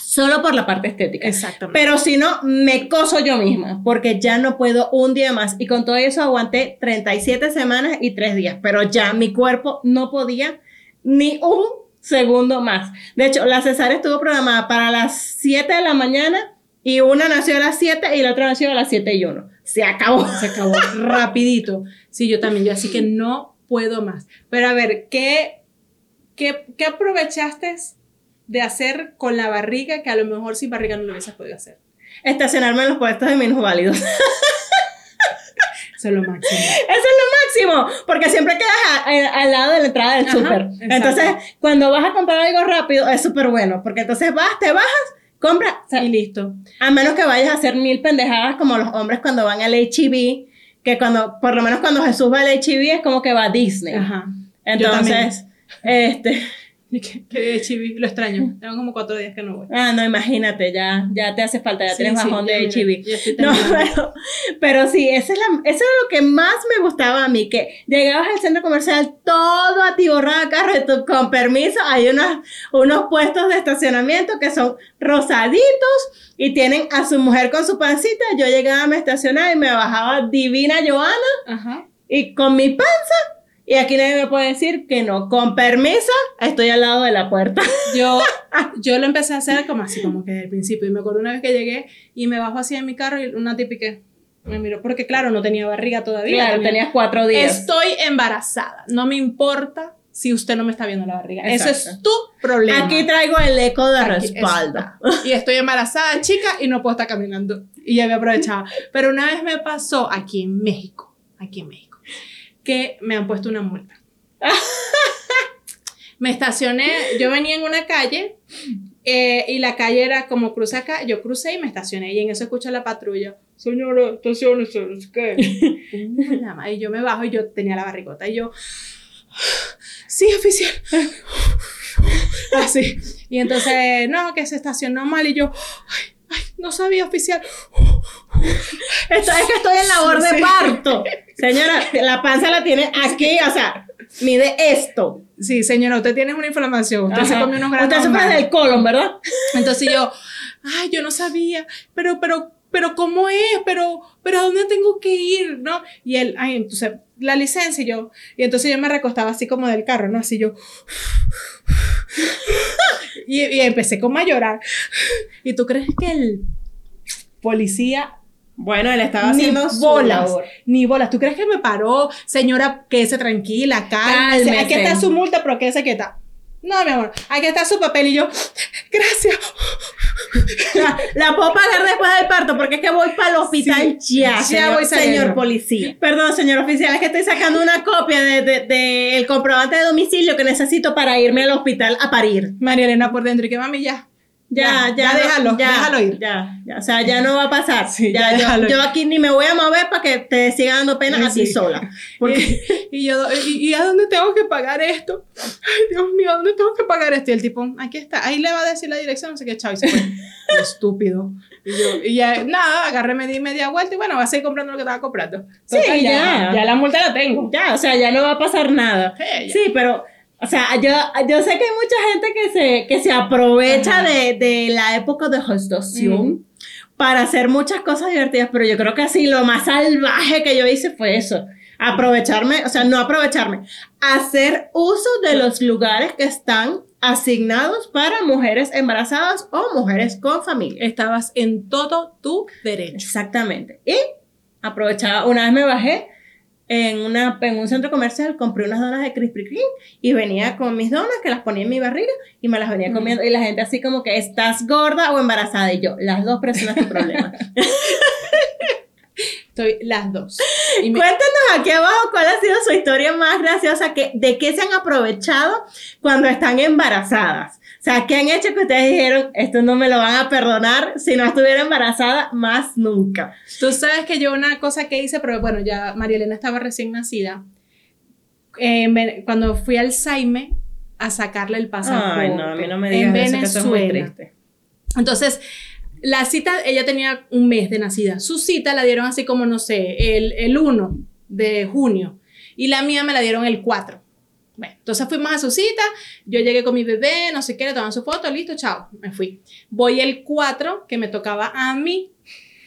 [SPEAKER 1] Solo por la parte estética.
[SPEAKER 2] Exactamente.
[SPEAKER 1] Pero si no, me coso yo misma, porque ya no puedo un día más. Y con todo eso aguanté 37 semanas y 3 días, pero ya mi cuerpo no podía ni un segundo más. De hecho, la cesárea estuvo programada para las 7 de la mañana y una nació a las 7 y la otra nació a las 7 y 1. Se acabó.
[SPEAKER 2] Se acabó rapidito. Sí, yo también, yo así que no puedo más. Pero a ver, ¿qué, qué, qué aprovechaste de hacer con la barriga que a lo mejor sin barriga no lo hubieses podido hacer?
[SPEAKER 1] Estacionarme en los puestos de minusválidos.
[SPEAKER 2] Eso es lo máximo.
[SPEAKER 1] Eso es lo máximo, porque siempre quedas a- a- al lado de la entrada del súper. Entonces, cuando vas a comprar algo rápido, es súper bueno, porque entonces vas, te bajas, compras, o sea,
[SPEAKER 2] Y listo.
[SPEAKER 1] a menos que vayas a hacer mil pendejadas como los hombres cuando van al H&B, que cuando, por lo menos cuando Jesús va al H&B es como que va a Disney.
[SPEAKER 2] Ajá.
[SPEAKER 1] Entonces, este,
[SPEAKER 2] Y que, que chibi, lo extraño. Tengo como cuatro días que no voy.
[SPEAKER 1] Ah, no, imagínate, ya, ya te hace falta, ya
[SPEAKER 2] Sí,
[SPEAKER 1] tienes bajón de
[SPEAKER 2] estoy
[SPEAKER 1] No, pero, pero sí, esa es la, eso es lo que más me gustaba a mí, que llegabas al centro comercial todo atiborrado de carros y tú, con permiso, hay unos, unos puestos de estacionamiento que son rosaditos y tienen a su mujer con su pancita. Yo llegaba, me estacionaba y me bajaba divina Joana
[SPEAKER 2] Ajá.
[SPEAKER 1] y con mi panza. Y aquí nadie me puede decir que no. Con permiso, estoy al lado de la puerta.
[SPEAKER 2] Yo, yo lo empecé a hacer como así, como que desde el principio. Y me acuerdo una vez que llegué y me bajo así en mi carro y una típica me miró. Porque claro, no tenía barriga todavía.
[SPEAKER 1] Claro,
[SPEAKER 2] tenía-
[SPEAKER 1] tenías cuatro días.
[SPEAKER 2] Estoy embarazada. No me importa si usted no me está viendo la barriga. Eso es
[SPEAKER 1] Exacto.
[SPEAKER 2] tu problema.
[SPEAKER 1] Aquí traigo el eco de
[SPEAKER 2] Aquí
[SPEAKER 1] respaldo.
[SPEAKER 2] está. Y estoy embarazada, chica, y no puedo estar caminando. Y ya me aprovechaba. Pero una vez me pasó aquí en México, aquí en México, que me han puesto una multa. me estacioné, yo venía en una calle eh, y la calle era como cruza acá, yo crucé y me estacioné y en eso escucho a la patrulla, señora, estaciones, qué. Y yo me bajo y yo tenía la barrigota y yo, sí, oficial. Así. Y entonces, no, que se estacionó mal y yo, ay, ay, no sabía oficial.
[SPEAKER 1] Esto es que estoy en labor de
[SPEAKER 2] Sí.
[SPEAKER 1] parto. Señora, la panza la tiene aquí, o sea, mide esto.
[SPEAKER 2] Sí, señora, usted tiene una inflamación, usted se comió unos granos.
[SPEAKER 1] Usted sufre del colon, ¿verdad?
[SPEAKER 2] Entonces yo, ay, yo no sabía, pero, pero, pero, ¿cómo es? Pero, pero, ¿a dónde tengo que ir? ¿No? Y él, ay, entonces, la licencia y yo, y entonces yo me recostaba así como del carro, ¿no? Así yo, y, y empecé como a llorar. ¿Y tú crees que el policía
[SPEAKER 1] Bueno, él estaba
[SPEAKER 2] ni
[SPEAKER 1] haciendo su
[SPEAKER 2] bolas,
[SPEAKER 1] labor.
[SPEAKER 2] ni bolas. ¿Tú crees que me paró? Señora, quédese tranquila, cálmese. Aquí está su multa, pero quédese quieta. No, mi amor, aquí está su papel y yo, gracias.
[SPEAKER 1] La, la puedo pagar después del parto porque es que voy para el hospital
[SPEAKER 2] Sí,
[SPEAKER 1] ya,
[SPEAKER 2] ya
[SPEAKER 1] señor,
[SPEAKER 2] voy saliendo.
[SPEAKER 1] señor policía. Perdón, señor oficial, es que estoy sacando una copia del de, de- el comprobante de domicilio que necesito para irme al hospital a parir.
[SPEAKER 2] María Elena por dentro y que mami ya.
[SPEAKER 1] Ya, ya,
[SPEAKER 2] Ya,
[SPEAKER 1] no-
[SPEAKER 2] déjalo,
[SPEAKER 1] ya,
[SPEAKER 2] déjalo ir.
[SPEAKER 1] Ya, ya, o sea, ya no va a pasar.
[SPEAKER 2] Sí,
[SPEAKER 1] ya,
[SPEAKER 2] ya
[SPEAKER 1] yo-
[SPEAKER 2] déjalo
[SPEAKER 1] yo,
[SPEAKER 2] ir.
[SPEAKER 1] aquí ni me voy a mover para que te siga dando pena a ti
[SPEAKER 2] Sí.
[SPEAKER 1] sola. Porque
[SPEAKER 2] Y, y yo, y, y a dónde tengo que pagar esto? Ay, Dios mío, ¿a dónde tengo que pagar esto? Y el tipo, aquí está, ahí le va a decir la dirección, no sé qué, chao, y se fue. Estúpido. Y yo, y ya, nada, agarré, me di media vuelta y bueno, voy a seguir comprando lo que estaba comprando.
[SPEAKER 1] Sí,
[SPEAKER 2] Total,
[SPEAKER 1] ya.
[SPEAKER 2] Ya la multa la tengo.
[SPEAKER 1] ya, o sea, ya no va a pasar nada.
[SPEAKER 2] Sí.
[SPEAKER 1] Sí, pero, o sea, yo, yo sé que hay mucha gente que se, que se aprovecha de, de la época de gestación para hacer muchas cosas divertidas, pero yo creo que así lo más salvaje que yo hice fue eso. Aprovecharme, o sea, no aprovecharme, hacer uso de los lugares que están asignados para mujeres embarazadas o mujeres con familia.
[SPEAKER 2] Estabas en todo tu derecho.
[SPEAKER 1] Exactamente. Y aprovechaba, una vez me bajé en, una, en un centro comercial, compré unas donas de Krispy Kreme y venía con mis donas que las ponía en mi barriga y me las venía comiendo. Y la gente así como que, ¿estás gorda o embarazada? Y yo, las dos, pero ese no es tu problema.
[SPEAKER 2] Estoy las dos. Y me-
[SPEAKER 1] Cuéntenos aquí abajo cuál ha sido su historia más graciosa, que, de qué se han aprovechado cuando están embarazadas. O sea, ¿qué han hecho que ustedes dijeron, esto no me lo van a perdonar si no estuviera embarazada más nunca?
[SPEAKER 2] Tú sabes que yo una cosa que hice, pero bueno, ya María Elena estaba recién nacida. Eh, en cuando fui al Saime a sacarle el pasaporte.
[SPEAKER 1] Ay, no, a mí no me
[SPEAKER 2] en
[SPEAKER 1] digas que eso es muy
[SPEAKER 2] Venezuela.
[SPEAKER 1] triste.
[SPEAKER 2] Entonces, la cita, ella tenía un mes de nacida. Su cita la dieron así como, no sé, el, el 1 de junio. Y la mía me la dieron el 4. Bueno, entonces fuimos a su cita, yo llegué con mi bebé, no sé qué, le tomaron su foto, listo, chao, me fui. Voy el 4, que me tocaba a mí.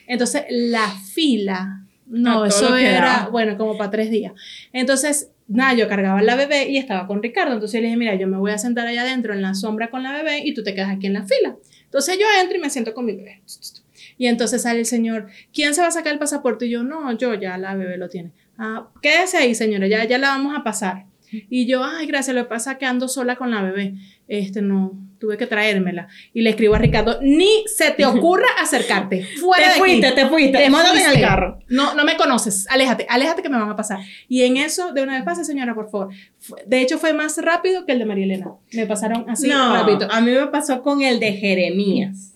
[SPEAKER 2] Entonces, la fila, no,
[SPEAKER 1] A
[SPEAKER 2] eso era,
[SPEAKER 1] daba.
[SPEAKER 2] bueno, como para tres días. Entonces, nada, yo cargaba la bebé y estaba con Ricardo. Entonces yo le dije, mira, yo me voy a sentar allá adentro en la sombra con la bebé y tú te quedas aquí en la fila. Entonces yo entro y me siento con mi bebé. Y entonces sale el señor, ¿quién se va a sacar el pasaporte? Y yo, no, yo ya, la bebé lo tiene. Ah, quédese ahí, señora, ya, ya la vamos a pasar. Y yo, ay, gracias, lo que pasa es que ando sola con la bebé. Este, no, tuve que traérmela. Y le escribo a Ricardo, ni se te ocurra acercarte. Fuera
[SPEAKER 1] Te
[SPEAKER 2] de aquí.
[SPEAKER 1] fuiste, te fuiste.
[SPEAKER 2] Te
[SPEAKER 1] Móntate en el
[SPEAKER 2] fuiste.
[SPEAKER 1] carro.
[SPEAKER 2] No, no me conoces. Aléjate, aléjate que me van a pasar. Y en eso, de una vez pase, señora, por favor. De hecho, fue más rápido que el de María Elena. Me pasaron así
[SPEAKER 1] no,
[SPEAKER 2] rápido.
[SPEAKER 1] a mí me pasó con el de Jeremías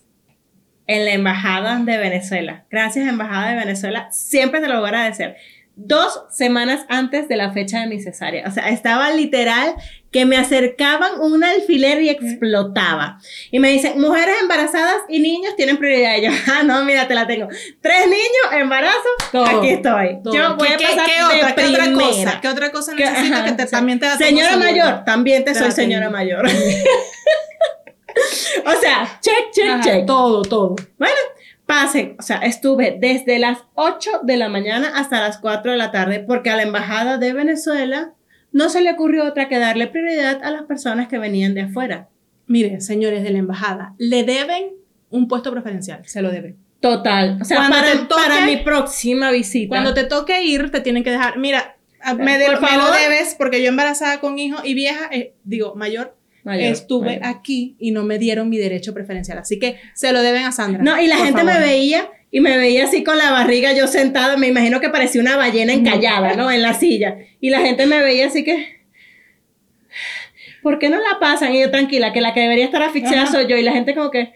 [SPEAKER 1] en la embajada de Venezuela. Gracias, embajada de Venezuela. Siempre te lo voy a agradecer. Dos semanas antes de la fecha de mi cesárea. O sea, estaba literal que me acercaban un alfiler y explotaba. Y me dicen, mujeres embarazadas y niños tienen prioridad. Y yo, ah, no, mira, te la tengo. Tres niños, embarazo, aquí estoy. Yo voy a
[SPEAKER 2] ¿Qué,
[SPEAKER 1] pasar
[SPEAKER 2] qué
[SPEAKER 1] de
[SPEAKER 2] otra, ¿Qué otra cosa? ¿Qué otra cosa necesitas
[SPEAKER 1] ajá,
[SPEAKER 2] que te,
[SPEAKER 1] o sea,
[SPEAKER 2] también te la
[SPEAKER 1] Señora mayor, también te
[SPEAKER 2] Te
[SPEAKER 1] soy señora
[SPEAKER 2] tengo.
[SPEAKER 1] mayor. o sea, check, check,
[SPEAKER 2] Ajá,
[SPEAKER 1] check.
[SPEAKER 2] Todo, todo.
[SPEAKER 1] Bueno, pase, o sea, estuve desde las 8 de la mañana hasta las 4 de la tarde porque a la embajada de Venezuela no se le ocurrió otra que darle prioridad a las personas que venían de afuera.
[SPEAKER 2] Mire, señores de la embajada, le deben un puesto preferencial, se lo deben.
[SPEAKER 1] Total. O sea,
[SPEAKER 2] Cuando
[SPEAKER 1] para,
[SPEAKER 2] te toque-
[SPEAKER 1] para mi próxima visita.
[SPEAKER 2] Cuando te toque ir, te tienen que dejar. Mira, me, de-
[SPEAKER 1] Por
[SPEAKER 2] me lo debes porque yo embarazada con hijo y vieja, eh, digo, mayor,
[SPEAKER 1] Mayor,
[SPEAKER 2] estuve
[SPEAKER 1] mayor.
[SPEAKER 2] aquí y no me dieron mi derecho preferencial. Así que se lo deben a Sandra.
[SPEAKER 1] No, y la gente me veía y me veía así con la barriga yo sentada, me imagino que parecía una ballena encallada, ¿no? En la silla. Y la gente me veía así que ¿Por qué no la pasan? Y yo tranquila, que la que debería estar asfixiada
[SPEAKER 2] Ajá.
[SPEAKER 1] soy yo y la gente como que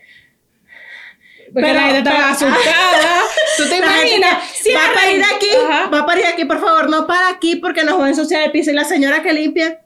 [SPEAKER 2] Porque la gente estaba asustada. ¿Tú te imaginas?
[SPEAKER 1] va a parir aquí,
[SPEAKER 2] Ajá.
[SPEAKER 1] va a parir aquí, por favor, no para aquí porque nos va a ensuciar el piso. Y la señora que limpia,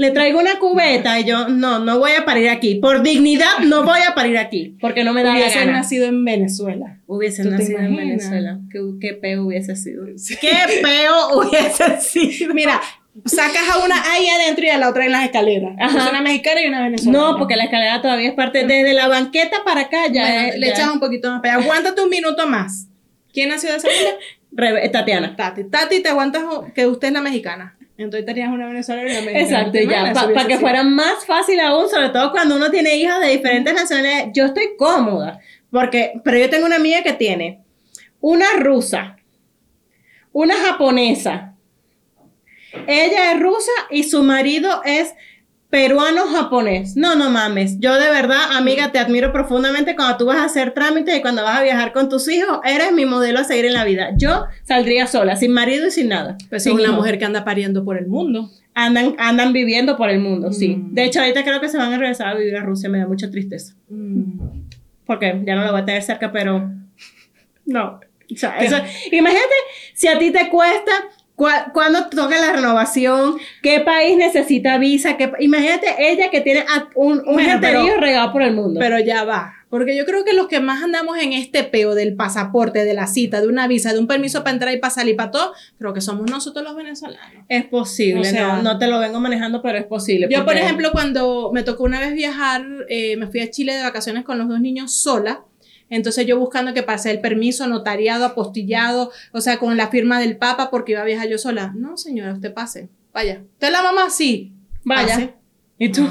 [SPEAKER 1] le traigo una cubeta y yo, no, no voy a parir aquí. Por dignidad, no voy a parir aquí porque no me da la gana.
[SPEAKER 2] nacido en Venezuela.
[SPEAKER 1] Hubiese
[SPEAKER 2] ¿Tú te
[SPEAKER 1] nacido en? Venezuela. ¿Qué, qué peo hubiese sido? ¿Qué peo hubiese sido?
[SPEAKER 2] Mira, sacas a una ahí adentro y a la otra en las escaleras.
[SPEAKER 1] Ajá.
[SPEAKER 2] Es una mexicana y una venezolana.
[SPEAKER 1] No, porque la escalera todavía es parte. Desde la banqueta para acá ya.
[SPEAKER 2] Bueno,
[SPEAKER 1] es-
[SPEAKER 2] le
[SPEAKER 1] ya-
[SPEAKER 2] echas un poquito más allá. Aguántate un minuto más. ¿Quién nació de segunda?
[SPEAKER 1] Rebe- Tatiana.
[SPEAKER 2] Tati. Tati, te aguantas que usted es la mexicana. Entonces tenías una venezolana y una mexicana.
[SPEAKER 1] Exacto,
[SPEAKER 2] ¿Te
[SPEAKER 1] ya. Para que fuera más fácil aún, sobre todo cuando uno tiene hijos de diferentes nacionalidades. Yo estoy cómoda. Porque, pero yo tengo una amiga que tiene una rusa, una japonesa. Ella es rusa y su marido es peruano-japonés. No, no mames. Yo de verdad, amiga, te admiro profundamente cuando tú vas a hacer trámites y cuando vas a viajar con tus hijos. Eres mi modelo a seguir en la vida. Yo saldría sola, sin marido y sin nada.
[SPEAKER 2] Pues
[SPEAKER 1] Sin
[SPEAKER 2] una mujer que anda pariendo por el mundo.
[SPEAKER 1] Andan, andan viviendo por el mundo, sí.
[SPEAKER 2] Mm.
[SPEAKER 1] De hecho, ahorita creo que se van a regresar a vivir a Rusia. Me da mucha tristeza.
[SPEAKER 2] Mm.
[SPEAKER 1] Porque ya no lo voy a tener cerca, pero... No. O sea, eso- imagínate si a ti te cuesta... Cuando toca la renovación, qué país necesita visa, qué, imagínate ella que tiene un, un
[SPEAKER 2] Bueno, pero-
[SPEAKER 1] regado por el mundo.
[SPEAKER 2] Pero ya va. Porque yo creo que los que más andamos en este peo del pasaporte, de la cita, de una visa, de un permiso para entrar y para salir, para todo, creo que somos nosotros los venezolanos.
[SPEAKER 1] es posible,
[SPEAKER 2] O sea-
[SPEAKER 1] no, no te lo vengo manejando, pero es posible.
[SPEAKER 2] Yo, por ejemplo, cuando me tocó una vez viajar, eh, me fui a Chile de vacaciones con los dos niños sola. Entonces yo buscando que pase el permiso notariado, apostillado, o sea, con la firma del Papa porque iba a viajar yo sola. No, señora, usted pase. Vaya. ¿Usted es la mamá? Sí.
[SPEAKER 1] Vaya.
[SPEAKER 2] Pase.
[SPEAKER 1] ¿Y tú?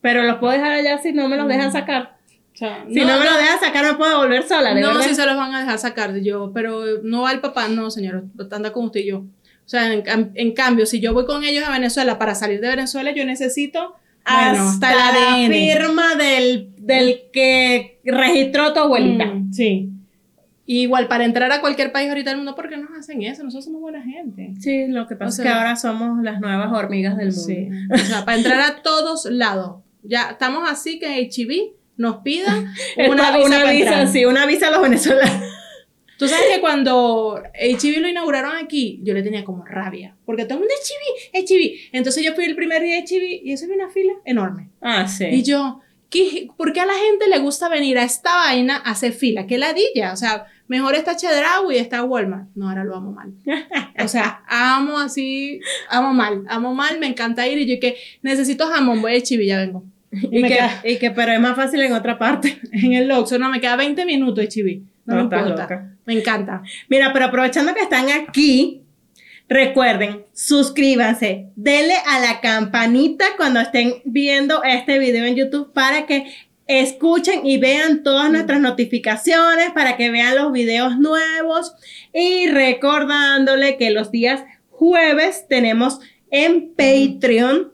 [SPEAKER 1] Pero los puedo dejar allá si no me los dejan
[SPEAKER 2] Mm.
[SPEAKER 1] sacar.
[SPEAKER 2] O sea,
[SPEAKER 1] Si no, me los dejan sacar, no puedo volver sola, de
[SPEAKER 2] no, si se los van a dejar sacar yo, pero no va el papá, no, señor, anda con usted y yo. O sea, en cambio, si yo voy con ellos a Venezuela para salir de Venezuela, yo necesito bueno,
[SPEAKER 1] hasta la
[SPEAKER 2] ADN.
[SPEAKER 1] firma del, del que registró tu abuelita.
[SPEAKER 2] Mm, sí. Igual para entrar a cualquier país ahorita del mundo, ¿por qué nos hacen eso? Nosotros somos buena gente.
[SPEAKER 1] Sí, lo que pasa
[SPEAKER 2] O
[SPEAKER 1] es que ahora somos las nuevas hormigas del mundo.
[SPEAKER 2] Sí. O sea, para entrar a todos lados. Ya estamos así que HIV nos pida
[SPEAKER 1] Una,
[SPEAKER 2] una
[SPEAKER 1] una
[SPEAKER 2] visa.
[SPEAKER 1] visa, sí, una visa a los venezolanos.
[SPEAKER 2] Tú sabes que cuando HIV lo inauguraron aquí, yo le tenía como rabia. Porque todo el mundo HIV, HIV. Entonces yo fui el primer día de HIV y eso había una fila enorme.
[SPEAKER 1] Ah, sí.
[SPEAKER 2] Y yo, ¿qué, ¿por qué a la gente le gusta venir a esta vaina a hacer fila? ¿Qué ladilla? O sea, mejor está Chedraui y está Walmart. No, ahora lo amo mal. O sea, amo así, amo mal, amo mal, me encanta ir y yo que necesito jamón, voy a HIV, ya vengo.
[SPEAKER 1] y,
[SPEAKER 2] me
[SPEAKER 1] que,
[SPEAKER 2] queda-
[SPEAKER 1] y que, pero es más fácil en otra parte.
[SPEAKER 2] En el Oxxo, no, me queda 20 minutos de HIV. No,
[SPEAKER 1] No,
[SPEAKER 2] me importa.
[SPEAKER 1] loca.
[SPEAKER 2] Me encanta.
[SPEAKER 1] Mira, pero aprovechando que están aquí, recuerden, suscríbanse, denle a la campanita cuando estén viendo este video en YouTube para que escuchen y vean todas nuestras notificaciones, para que vean los videos nuevos y recordándole que los días jueves tenemos en Patreon.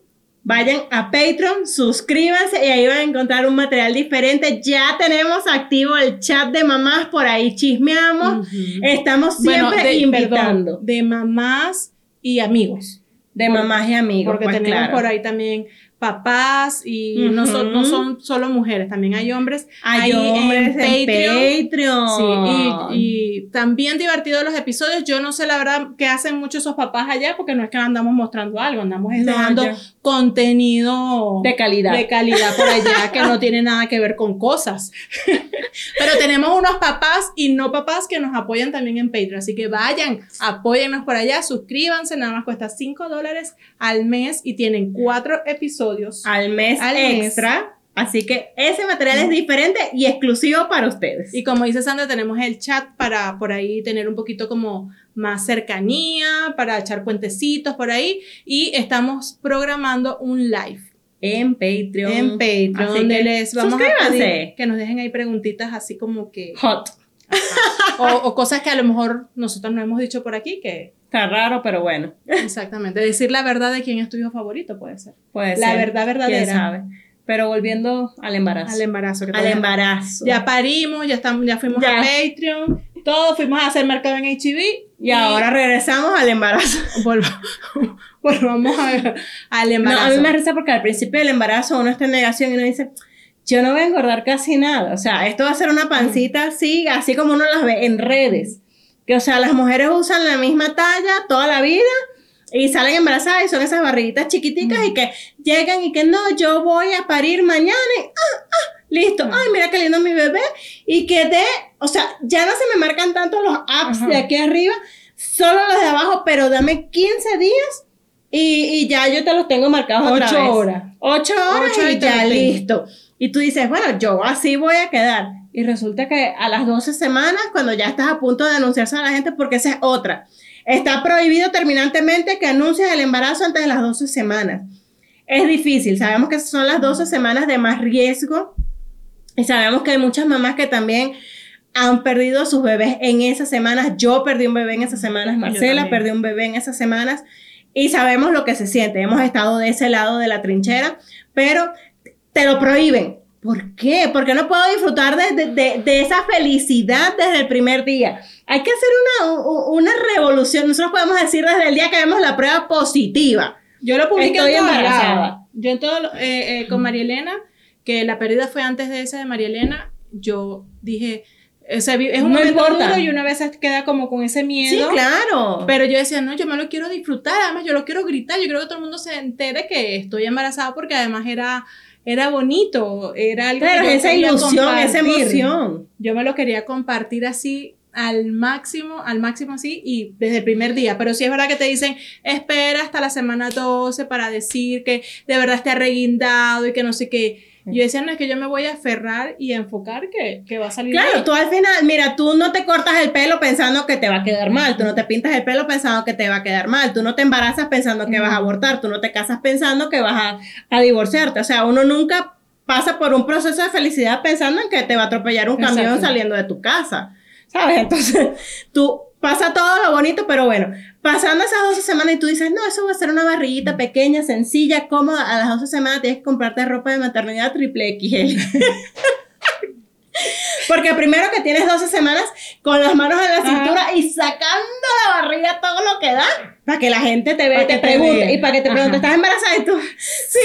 [SPEAKER 1] Vayan a Patreon, suscríbanse y ahí van a encontrar un material diferente. Ya tenemos activo el chat de mamás, por ahí chismeamos. Estamos siempre
[SPEAKER 2] Bueno, de,
[SPEAKER 1] invitando.
[SPEAKER 2] perdón, de mamás y amigos.
[SPEAKER 1] de mamás y amigos.
[SPEAKER 2] Porque
[SPEAKER 1] pues,
[SPEAKER 2] tenemos
[SPEAKER 1] claro.
[SPEAKER 2] por ahí también papás y no, son, no son solo mujeres, también hay hombres.
[SPEAKER 1] Hay hombres en Patreon.
[SPEAKER 2] Sí, y, y también divertidos los episodios. Yo no sé la verdad qué hacen muchos esos papás allá, porque no es que andamos mostrando algo, andamos
[SPEAKER 1] No,
[SPEAKER 2] dejando
[SPEAKER 1] ya.
[SPEAKER 2] contenido
[SPEAKER 1] De calidad.
[SPEAKER 2] de calidad por allá que no tiene nada que ver con cosas. Pero tenemos unos papás y no papás que nos apoyan también en Patreon. Así que vayan, apóyennos por allá, suscríbanse, nada más cuesta 5 dólares al mes y tienen cuatro episodios.
[SPEAKER 1] Al mes
[SPEAKER 2] Al mes.
[SPEAKER 1] extra. Así que ese material es diferente y exclusivo para ustedes.
[SPEAKER 2] Y como dice Sandra, tenemos el chat para por ahí tener un poquito como más cercanía, para echar puentecitos por ahí. Y estamos programando un live
[SPEAKER 1] en Patreon.
[SPEAKER 2] en Patreon,
[SPEAKER 1] Así
[SPEAKER 2] donde
[SPEAKER 1] que
[SPEAKER 2] les vamos a
[SPEAKER 1] suscríbanse.
[SPEAKER 2] pedir que nos dejen ahí preguntitas así como que...
[SPEAKER 1] Hot.
[SPEAKER 2] o, o cosas que a lo mejor nosotros no hemos dicho por aquí, que
[SPEAKER 1] Está raro, pero bueno.
[SPEAKER 2] exactamente, decir la verdad de quién es tu hijo favorito puede ser.
[SPEAKER 1] Puede
[SPEAKER 2] La
[SPEAKER 1] ser.
[SPEAKER 2] verdad verdadera.
[SPEAKER 1] ¿Quién sabe? Pero volviendo al embarazo.
[SPEAKER 2] Al embarazo. Que
[SPEAKER 1] Al embarazo.
[SPEAKER 2] Ya parimos, ya, estamos, ya fuimos
[SPEAKER 1] Ya.
[SPEAKER 2] a Patreon, todos fuimos a hacer mercado en HB.
[SPEAKER 1] y ahora regresamos al embarazo.
[SPEAKER 2] volvamos, volvamos a- al
[SPEAKER 1] No,
[SPEAKER 2] embarazo.
[SPEAKER 1] a mí me risa porque al principio del embarazo uno está en negación y uno dice, yo no voy a engordar casi nada. O sea, esto va a ser una pancita así, así como uno las ve en redes. Que, o sea, las mujeres usan la misma talla toda la vida y salen embarazadas y son esas barriguitas chiquiticas y que llegan y que no, yo voy a parir mañana y, ah, ah, listo. Ay, mira qué lindo mi bebé. Y que de, o sea, ya no se me marcan tanto los apps
[SPEAKER 2] Ajá.
[SPEAKER 1] de aquí arriba, solo los de abajo, pero dame 15 días y, y ya yo te los tengo marcados otra
[SPEAKER 2] Ocho
[SPEAKER 1] vez.
[SPEAKER 2] horas.
[SPEAKER 1] Ocho horas
[SPEAKER 2] Ocho
[SPEAKER 1] y
[SPEAKER 2] y
[SPEAKER 1] ya listo. Y tú dices, bueno, yo así voy a quedar. Y resulta que a las 12 semanas, cuando ya estás a punto de anunciarse a la gente, porque esa es otra. Está prohibido terminantemente que anuncies el embarazo antes de las 12 semanas. Es difícil, sabemos que son las 12 semanas de más riesgo y sabemos que hay muchas mamás que también han perdido sus bebés en esas semanas. Yo perdí un bebé en esas semanas, Marcela perdió un bebé en esas semanas y sabemos lo que se siente. Hemos estado de ese lado de la trinchera, pero te lo prohíben. ¿Por qué? Porque no puedo disfrutar de, de- de- esa felicidad desde el primer día. Hay que hacer una, una revolución. Nosotros podemos decir desde el día que vemos la prueba positiva.
[SPEAKER 2] Yo lo publiqué
[SPEAKER 1] Estoy
[SPEAKER 2] en
[SPEAKER 1] embarazada.
[SPEAKER 2] Yo en todo, eh, eh, con María Elena, que la pérdida fue antes de esa de María Elena, yo dije, o sea, vi- es un
[SPEAKER 1] No
[SPEAKER 2] momento
[SPEAKER 1] importa.
[SPEAKER 2] duro y una vez queda como con ese miedo.
[SPEAKER 1] Sí, claro.
[SPEAKER 2] Pero yo decía, no, yo me lo quiero disfrutar, además yo lo quiero gritar, yo quiero que todo el mundo se entere que estoy embarazada porque además era, era bonito, era algo
[SPEAKER 1] Claro,
[SPEAKER 2] que yo
[SPEAKER 1] esa ilusión, esa emoción.
[SPEAKER 2] Yo me lo quería compartir así al máximo, al máximo así y desde el primer día, pero sí es verdad que te dicen, espera hasta la semana 12 para decir que de verdad esté arreguindado y que no sé qué. Yo decía, no, es que yo me voy a aferrar y a enfocar que, que va a salir
[SPEAKER 1] Claro,
[SPEAKER 2] bien.
[SPEAKER 1] tú al final, mira, tú no te cortas el pelo pensando que te va a quedar mal, tú no te pintas el pelo pensando que te va a quedar mal, tú no te embarazas pensando que vas a abortar, tú no te casas pensando que vas a, a divorciarte, o sea, uno nunca pasa por un proceso de felicidad pensando en que te va a atropellar un camión
[SPEAKER 2] Exacto.
[SPEAKER 1] saliendo de tu casa, ¿sabes? Entonces, tú pasa todo lo bonito, pero bueno, pasando esas 12 semanas y tú dices, no, eso va a ser una barriguita pequeña, sencilla, cómoda, a las 12 semanas tienes que comprarte ropa de maternidad triple XL. Porque primero que tienes 12 semanas con las manos en la cintura y sacando la barriga todo lo que da, para que la gente te vea y te pregunte, y para que te pregunte. ¿estás embarazada? Y tú, sí.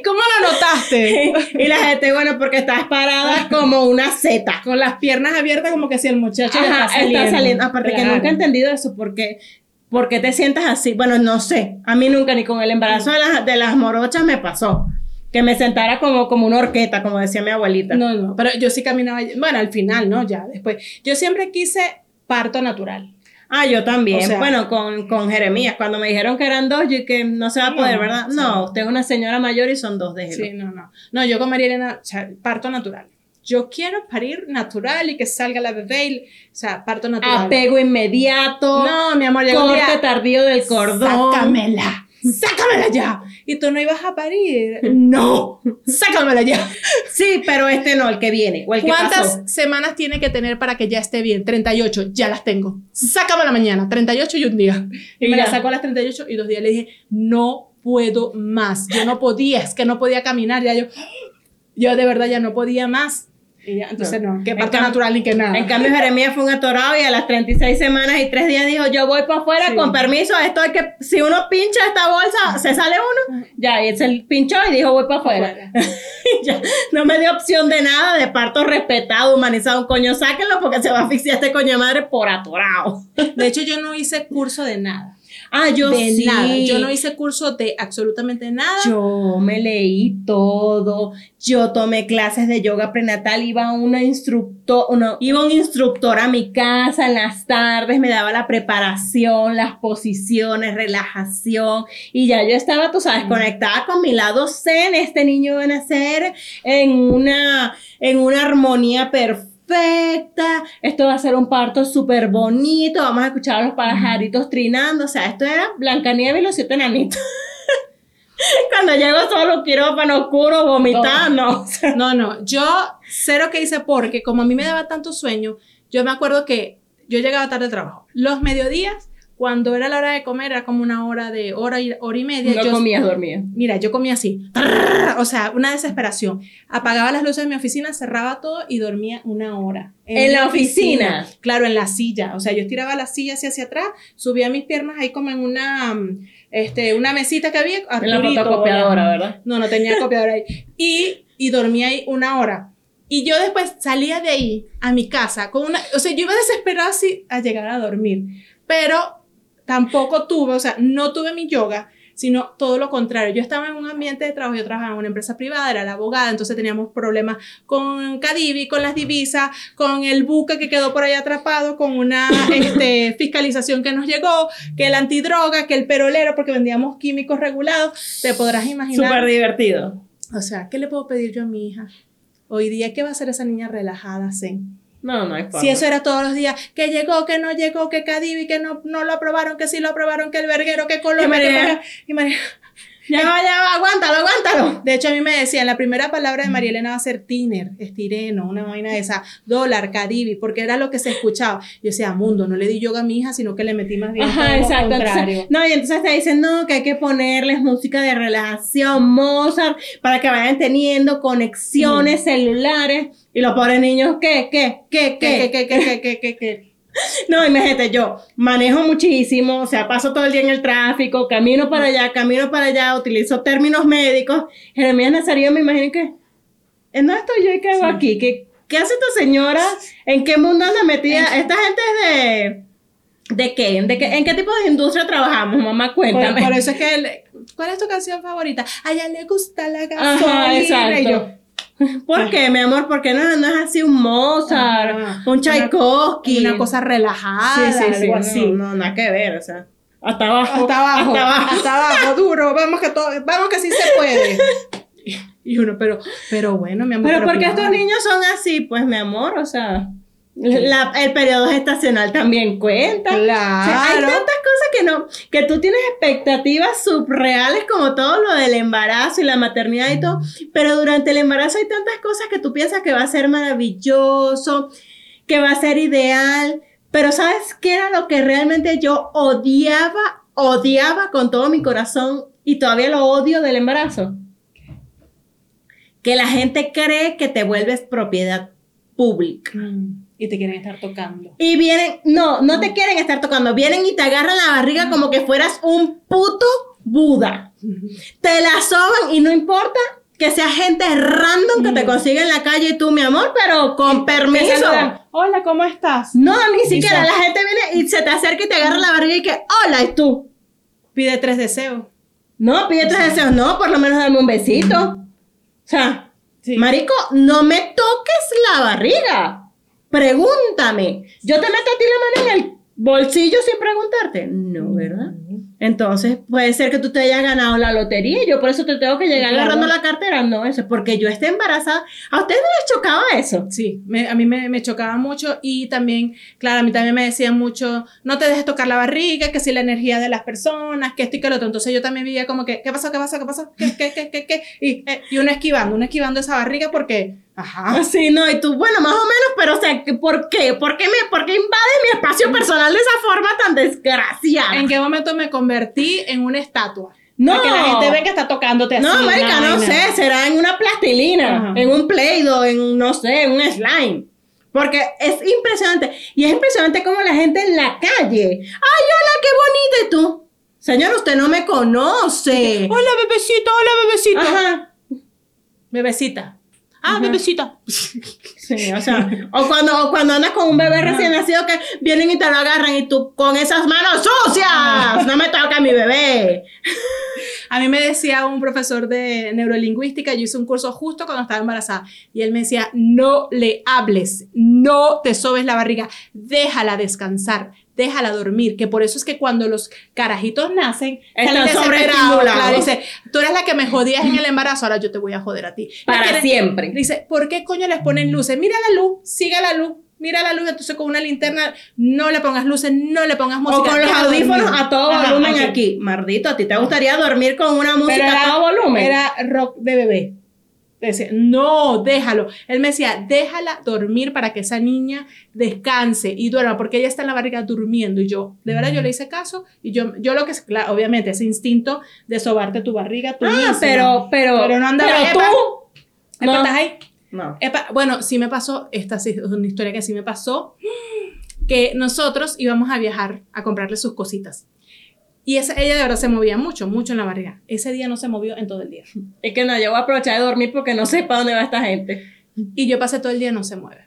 [SPEAKER 2] ¿Cómo lo notaste?
[SPEAKER 1] y la gente, bueno, porque estás parada como una seta.
[SPEAKER 2] Con las piernas abiertas como que si el muchacho
[SPEAKER 1] Ajá,
[SPEAKER 2] está saliendo.
[SPEAKER 1] Aparte que nunca he entendido eso, porque ¿por qué te sientas así? Bueno, no sé. A mí nunca, ni con el embarazo de las, de las morochas me pasó. Que me sentara como, como una horqueta, como decía mi abuelita.
[SPEAKER 2] No, no, pero yo sí caminaba, bueno, al final, ¿no? Ya, después. Yo siempre quise parto natural.
[SPEAKER 1] Ah, yo también.
[SPEAKER 2] O sea-
[SPEAKER 1] bueno, con, con Jeremías, cuando me dijeron que eran dos, yo que no se va a
[SPEAKER 2] No,
[SPEAKER 1] poder, ¿verdad?
[SPEAKER 2] sí.
[SPEAKER 1] No, usted es una señora mayor y son dos, déjelo.
[SPEAKER 2] Sí, no, no. No, yo con María Elena, o sea, parto natural. Yo quiero parir natural y que salga la bebé, y- o sea, parto natural.
[SPEAKER 1] Apego inmediato.
[SPEAKER 2] No, mi amor, llegó
[SPEAKER 1] corte
[SPEAKER 2] día,
[SPEAKER 1] tardío del cordón.
[SPEAKER 2] Sácamela, sácamela ya. Y tú no ibas a parir. No, sácamela ya.
[SPEAKER 1] Sí, pero este no, el que viene. O el que
[SPEAKER 2] ¿Cuántas
[SPEAKER 1] pasó.
[SPEAKER 2] semanas tiene que tener para que ya esté bien? 38, ya las tengo. Sácamela mañana, 38 y un día. Y, me la sacó a las 38 y dos días le dije, no puedo más. Yo no podía, es que no podía caminar. Ya yo, yo de verdad ya no podía más. Ya, entonces no, que
[SPEAKER 1] En
[SPEAKER 2] parto
[SPEAKER 1] cam-
[SPEAKER 2] natural ni que nada.
[SPEAKER 1] En cambio, Jeremías fue un atorado y a las 36 semanas y 3 días dijo, yo voy para afuera
[SPEAKER 2] Sí.
[SPEAKER 1] con permiso, esto es que si uno pincha esta bolsa, se sale uno. Ya, y él se pinchó y dijo, voy para afuera. Ya, no me dio opción de nada, de parto respetado, humanizado, un coño, sáquenlo porque se va a asfixiar este coño de madre por atorado.
[SPEAKER 2] De hecho, yo no hice curso de nada.
[SPEAKER 1] Ah, yo
[SPEAKER 2] de
[SPEAKER 1] sí.
[SPEAKER 2] nada. Yo no hice curso de absolutamente nada.
[SPEAKER 1] Yo me leí todo. Yo tomé clases de yoga prenatal. Iba una instructor, no, iba un instructor a mi casa en las tardes, me daba la preparación, las posiciones, relajación. Y ya yo estaba, tú sabes, conectada con mi lado zen. Este niño va a nacer en una, en una armonía perfecta. Esto va a ser un parto súper bonito. Vamos a escuchar a los pajaritos trinando. O sea, esto era Blancanieves y los siete enanitos. Cuando llego solo quirófano oscuro, vomitando.
[SPEAKER 2] No, no, yo cero que hice porque como a mí me daba tanto sueño, yo me acuerdo que yo llegaba tarde al trabajo. Los mediodías, cuando era la hora de comer, era como una hora de hora y, hora y media.
[SPEAKER 1] No
[SPEAKER 2] yo,
[SPEAKER 1] comías, dormías.
[SPEAKER 2] Mira, yo comía así. O sea, una desesperación. Apagaba las luces de mi oficina, cerraba todo y dormía una hora.
[SPEAKER 1] ¿En la oficina?
[SPEAKER 2] Claro, en la silla. O sea, yo estiraba la silla hacia, hacia atrás, subía mis piernas ahí como en una, este, una mesita que había.
[SPEAKER 1] En la
[SPEAKER 2] Arturito,
[SPEAKER 1] fotocopiadora. ¿verdad?
[SPEAKER 2] No, no tenía copiadora ahí. Y, y dormía ahí una hora. Y yo después salía de ahí a mi casa con una, o sea, yo iba desesperada así a llegar a dormir, pero tampoco tuve, o sea, no tuve mi yoga, sino todo lo contrario. Yo estaba en un ambiente de trabajo, yo trabajaba en una empresa privada, era la abogada, entonces teníamos problemas con Cadivi, con las divisas, con el buque que quedó por ahí atrapado, con una este, fiscalización que nos llegó, que el antidroga, que el perolero, porque vendíamos químicos regulados, te podrás imaginar.
[SPEAKER 1] Súper divertido.
[SPEAKER 2] O sea, ¿qué le puedo pedir yo a mi hija? Hoy día, ¿qué va a hacer esa niña relajada, zen?
[SPEAKER 1] No, no hay forma.
[SPEAKER 2] Si eso era todos los días, que llegó, que no llegó, que Cadivi, que no, no lo aprobaron, que sí lo aprobaron, que el verguero, que Colombia,
[SPEAKER 1] Y María-
[SPEAKER 2] y María-
[SPEAKER 1] Ya va, ya va, aguántalo, aguántalo.
[SPEAKER 2] De hecho, a mí me decían, la primera palabra de María Elena va a ser tiner, estireno, una vaina de esa, dólar, Cadivi, porque era lo que se escuchaba. Yo decía, mundo, no le di yoga a mi hija, sino que le metí más bien todo
[SPEAKER 1] Ajá,
[SPEAKER 2] lo
[SPEAKER 1] exacto.
[SPEAKER 2] contrario.
[SPEAKER 1] Entonces, no, y entonces te dicen, no, que hay que ponerles música de relajación, Mozart, para que vayan teniendo conexiones celulares. Y los pobres niños, ¿qué, qué, qué,
[SPEAKER 2] ¿Qué,
[SPEAKER 1] qué?
[SPEAKER 2] qué, qué, qué, qué, qué, qué?
[SPEAKER 1] No, imagínate, yo manejo muchísimo, o sea, paso todo el día en el tráfico, camino para allá, camino para allá, utilizo términos médicos. Jeremías Nazario me imagino que, ¿en dónde estoy yo y qué hago aquí? ¿Qué, ¿Qué hace esta señora? ¿En qué mundo anda metida? Esta gente es de... ¿De qué? ¿De qué? ¿En qué tipo de industria trabajamos, mamá? Cuéntame.
[SPEAKER 2] por eso es que, el- ¿cuál es tu canción favorita? A ella le gusta la
[SPEAKER 1] Ajá,
[SPEAKER 2] gasolina.
[SPEAKER 1] exacto.
[SPEAKER 2] Y yo,
[SPEAKER 1] ¿Por qué, mi amor? Porque no, no es así un Mozart, un Tchaikovsky.
[SPEAKER 2] una cosa relajada,
[SPEAKER 1] sí, sí, sí,
[SPEAKER 2] algo
[SPEAKER 1] no,
[SPEAKER 2] así.
[SPEAKER 1] No, nada que ver, o sea, hasta abajo.
[SPEAKER 2] Hasta abajo,
[SPEAKER 1] Hasta abajo.
[SPEAKER 2] hasta abajo, duro, vamos que todo, vamos que sí se puede. Y uno, pero, pero bueno, mi amor.
[SPEAKER 1] Pero porque
[SPEAKER 2] claro.
[SPEAKER 1] estos niños son así, pues mi amor, o sea, la- el periodo gestacional también cuenta. O sea, hay
[SPEAKER 2] Claro.
[SPEAKER 1] tantas cosas que no, que tú tienes expectativas subreales como todo lo del embarazo y la maternidad y todo, pero durante el embarazo hay tantas cosas que tú piensas que va a ser maravilloso, que va a ser ideal, pero ¿sabes qué era lo que realmente yo odiaba, odiaba con todo mi corazón y todavía lo odio del embarazo? Que la gente cree que te vuelves propiedad pública.
[SPEAKER 2] Mm, Y te quieren estar tocando.
[SPEAKER 1] Y vienen, no, no te quieren estar tocando, vienen y te agarran la barriga como que fueras un puto Buda. Te la soban y no importa que sea gente random que te consigue en la calle y tú, mi amor, pero con permiso.
[SPEAKER 2] Hola, ¿cómo estás?
[SPEAKER 1] No, ni siquiera la gente viene y se te acerca y te agarra la barriga y que, hola, y tú.
[SPEAKER 2] Pide tres deseos.
[SPEAKER 1] No, pide tres deseos, no, por lo menos dame un besito. O sea,
[SPEAKER 2] Sí.
[SPEAKER 1] marico, no me toques la barriga. Pregúntame. Yo te meto a ti la mano en el bolsillo sin preguntarte. No, ¿verdad? Entonces puede ser que tú te hayas ganado la lotería y yo por eso te tengo que llegar
[SPEAKER 2] Claro.
[SPEAKER 1] agarrando la cartera. No, eso es porque yo esté embarazada. ¿A ustedes no les chocaba eso?
[SPEAKER 2] Sí, me- a mí me, me chocaba mucho y también, claro, a mí también me decían mucho, no te dejes tocar la barriga, que si la energía de las personas, que esto y que lo otro. Entonces yo también vivía como que, ¿qué pasó? ¿Qué pasó? ¿Qué pasó? ¿Qué, qué, qué, qué, qué? Y, eh, y uno esquivando, uno esquivando esa barriga porque, ajá.
[SPEAKER 1] Sí, no, y tú, bueno, más o menos, sea, ¿que ¿por qué? ¿Por qué, me, ¿por qué invade mi espacio personal de esa forma tan desgraciada?
[SPEAKER 2] ¿En qué momento me convertí en una estatua?
[SPEAKER 1] No.
[SPEAKER 2] Para que la gente ve que está tocándote así.
[SPEAKER 1] No, marica, no sé, será en una plastilina,
[SPEAKER 2] Ajá.
[SPEAKER 1] en un Play-Doh, en un, no sé, en un slime. Porque es impresionante. Y es impresionante como la gente en la calle. ¡Ay, hola, qué bonita! ¿Y tú? Señor, usted no me conoce.
[SPEAKER 2] Hola, bebecito, hola, bebecito.
[SPEAKER 1] Ajá.
[SPEAKER 2] Bebecita. Ah, bebecita.
[SPEAKER 1] Sí, o sea, o cuando, o cuando andas con un bebé recién nacido que vienen y te lo agarran y tú con esas manos sucias, no me toca mi bebé.
[SPEAKER 2] A mí me decía un profesor de neurolingüística, yo hice un curso justo cuando estaba embarazada, y él me decía, no le hables, no te sobes la barriga, déjala descansar, déjala dormir, que por eso es que cuando los carajitos nacen,
[SPEAKER 1] Están sobreestimulados.
[SPEAKER 2] claro, dice, tú eres la que me jodías en el embarazo, ahora yo te voy a joder a ti.
[SPEAKER 1] Para
[SPEAKER 2] Quieren-
[SPEAKER 1] siempre.
[SPEAKER 2] Dice, ¿por qué coño les ponen luces? Mira la luz, sigue la luz, mira la luz, entonces con una linterna no le pongas luces, no le pongas música.
[SPEAKER 1] O con los audífonos a todo
[SPEAKER 2] Ajá,
[SPEAKER 1] volumen aquí. Mardito, ¿a ti te gustaría dormir con una música
[SPEAKER 2] era,
[SPEAKER 1] a todo volumen?
[SPEAKER 2] Era rock de bebé. Decía, no, déjalo. Él me decía, déjala dormir para que esa niña descanse y duerma, porque ella está en la barriga durmiendo. Y yo, de verdad, yo le hice caso. Y yo, yo lo que es, claro, obviamente, ese instinto de sobarte tu barriga, tú
[SPEAKER 1] ah,
[SPEAKER 2] misma.
[SPEAKER 1] pero, pero,
[SPEAKER 2] Pero no andaba,
[SPEAKER 1] pero
[SPEAKER 2] epa,
[SPEAKER 1] tú.
[SPEAKER 2] Epa,
[SPEAKER 1] no.
[SPEAKER 2] ¿estás ahí?
[SPEAKER 1] No.
[SPEAKER 2] Epa, bueno, sí me pasó, esta es una historia que sí me pasó, que nosotros íbamos a viajar a comprarle sus cositas. Y esa, ella de verdad se movía mucho, mucho en la barriga. Ese día no se movió en todo el día.
[SPEAKER 1] Es que no, yo voy a aprovechar de dormir porque no sé para dónde va esta gente.
[SPEAKER 2] Y yo pasé todo el día, no se mueve.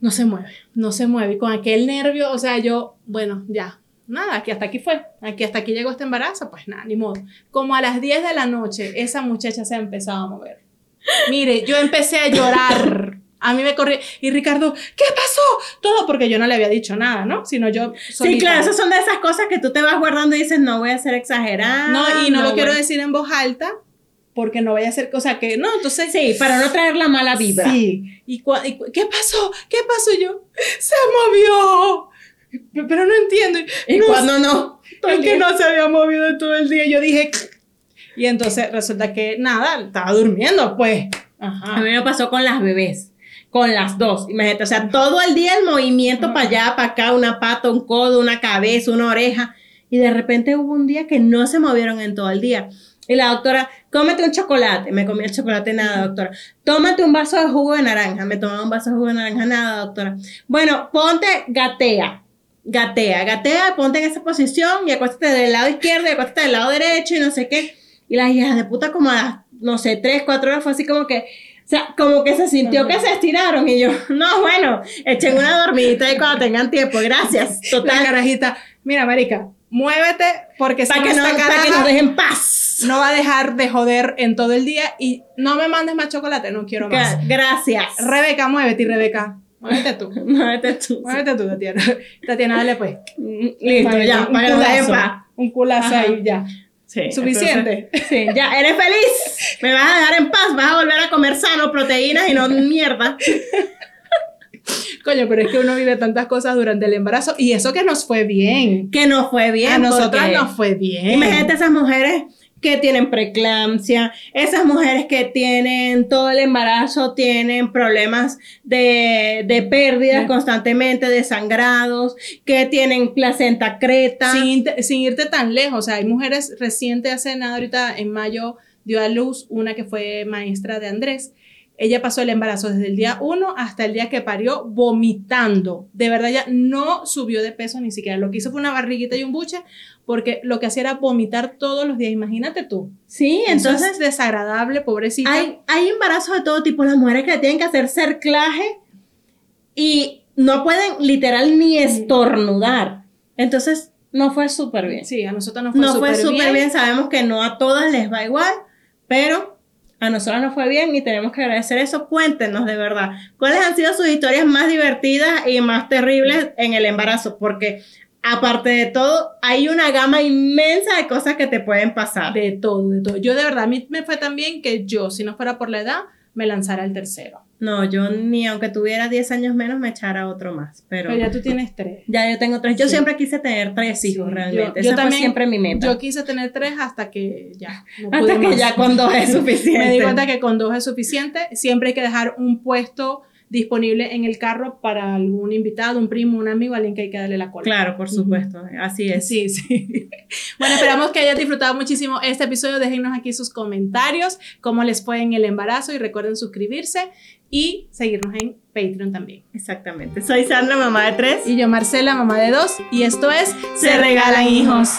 [SPEAKER 2] No se mueve, no se mueve. Y con aquel nervio, o sea, yo, bueno, ya, nada, aquí hasta aquí fue. Aquí hasta aquí llegó este embarazo, pues nada, ni modo. Como a las 10 de la noche, esa muchacha se ha empezado a mover. Mire, yo empecé a llorar. A mí me corrí. Y Ricardo, ¿qué pasó? Todo porque yo no le había dicho nada, ¿no? Sino yo.
[SPEAKER 1] Sí,
[SPEAKER 2] solita.
[SPEAKER 1] claro, esas son de esas cosas que tú te vas guardando y dices, no voy a ser exagerada.
[SPEAKER 2] No, y no, lo quiero decir en voz alta porque no vaya a ser cosa que. No, entonces.
[SPEAKER 1] Sí, para no traer la mala vibra.
[SPEAKER 2] Sí. ¿Y, cua- y cu- qué pasó? ¿Qué pasó yo? Se movió. Pero no entiendo.
[SPEAKER 1] Y
[SPEAKER 2] No
[SPEAKER 1] cuando no.
[SPEAKER 2] Es que no se había movido todo el día. Yo dije. Y entonces resulta que nada, estaba durmiendo, pues.
[SPEAKER 1] A
[SPEAKER 2] Ajá.
[SPEAKER 1] mí me pasó con las bebés. Con las dos, imagínate, o sea, todo el día el movimiento para allá, para acá, una pata, un codo, una cabeza, una oreja, y de repente hubo un día que no se movieron en todo el día. Y la doctora, cómete un chocolate, me comí el chocolate, nada, doctora. Tómate un vaso de jugo de naranja, me tomaba un vaso de jugo de naranja, nada, doctora. Bueno, ponte, gatea, gatea, gatea, ponte en esa posición y acuéstate del lado izquierdo y acuéstate del lado derecho y no sé qué. Y las hijas de puta como a las, no sé, tres, cuatro horas fue así como que, o sea, como que se sintió que se estiraron y yo, no, bueno, echen una dormidita ahí cuando tengan tiempo, gracias.
[SPEAKER 2] La
[SPEAKER 1] Total,
[SPEAKER 2] carajita. Mira, marica, muévete porque
[SPEAKER 1] para
[SPEAKER 2] no,
[SPEAKER 1] que, no, para que nos dejen paz.
[SPEAKER 2] no va a dejar de joder en todo el día y no me mandes más chocolate, no quiero más.
[SPEAKER 1] Gra- Gracias.
[SPEAKER 2] Rebeca, muévete, y Rebeca. Muévete tú.
[SPEAKER 1] Muévete tú.
[SPEAKER 2] Muévete tú, Tatiana. Tatiana, dale pues.
[SPEAKER 1] Listo, ya, para que nos dejen paz.
[SPEAKER 2] Un culazo
[SPEAKER 1] Ajá.
[SPEAKER 2] ahí, ya.
[SPEAKER 1] Sí,
[SPEAKER 2] Suficiente.
[SPEAKER 1] entonces, sí, ya, eres feliz. Me vas a dejar en paz. Vas a volver a comer sano, proteínas y no mierda.
[SPEAKER 2] Coño, pero es que uno vive tantas cosas durante el embarazo y eso que nos fue bien.
[SPEAKER 1] Que no fue bien.
[SPEAKER 2] A nosotras nos fue bien.
[SPEAKER 1] Imagínate esas mujeres que tienen preeclampsia, esas mujeres que tienen todo el embarazo, tienen problemas de, de pérdidas
[SPEAKER 2] Sí.
[SPEAKER 1] constantemente, de sangrados, que tienen placenta creta.
[SPEAKER 2] sin, irte- sin irte tan lejos. O sea, hay mujeres recientes, hace nada, ahorita en mayo dio a luz una que fue maestra de Andrés. Ella pasó el embarazo desde el día 1 hasta el día que parió vomitando. De verdad, ya no subió de peso ni siquiera. Lo que hizo fue una barriguita y un buche porque lo que hacía era vomitar todos los días. Imagínate tú.
[SPEAKER 1] Sí, Entonces
[SPEAKER 2] es desagradable, pobrecita.
[SPEAKER 1] hay, hay embarazos de todo tipo. Las mujeres que tienen que hacer cerclaje y no pueden literal ni estornudar. Entonces, no fue súper bien.
[SPEAKER 2] Sí, a nosotros nos fue
[SPEAKER 1] no fue
[SPEAKER 2] súper
[SPEAKER 1] súper bien. Sabemos que no a todas les va igual, pero a nosotras nos fue bien y tenemos que agradecer eso. Cuéntenos de verdad, ¿cuáles han sido sus historias más divertidas y más terribles en el embarazo? Porque aparte de todo, hay una gama inmensa de cosas que te pueden pasar.
[SPEAKER 2] De todo, de todo. Yo de verdad, a mí me fue tan bien que yo, si no fuera por la edad, me lanzara el tercero.
[SPEAKER 1] No, yo ni aunque tuviera 10 años menos me echara otro más, pero,
[SPEAKER 2] Pero ya tú tienes tres.
[SPEAKER 1] ya yo tengo tres. Yo
[SPEAKER 2] Sí.
[SPEAKER 1] siempre quise tener tres hijos
[SPEAKER 2] Sí,
[SPEAKER 1] realmente.
[SPEAKER 2] yo- yo
[SPEAKER 1] Esa
[SPEAKER 2] también-
[SPEAKER 1] fue siempre mi meta.
[SPEAKER 2] Yo quise tener tres hasta que ya. no pude
[SPEAKER 1] Hasta que
[SPEAKER 2] más.
[SPEAKER 1] ya con dos es suficiente.
[SPEAKER 2] Me di cuenta que con dos es suficiente. Siempre hay que dejar un puesto disponible en el carro para algún invitado, un primo, un amigo, alguien que hay que darle la cola.
[SPEAKER 1] Claro, por supuesto, así es.
[SPEAKER 2] Sí, sí. Bueno, esperamos que hayan disfrutado muchísimo este episodio. Déjennos aquí sus comentarios, cómo les fue en el embarazo y recuerden suscribirse y seguirnos en Patreon también.
[SPEAKER 1] Exactamente. Soy Sandra, mamá de tres.
[SPEAKER 2] Y yo, Marcela, mamá de dos. Y esto es Se, Regalan Hijos.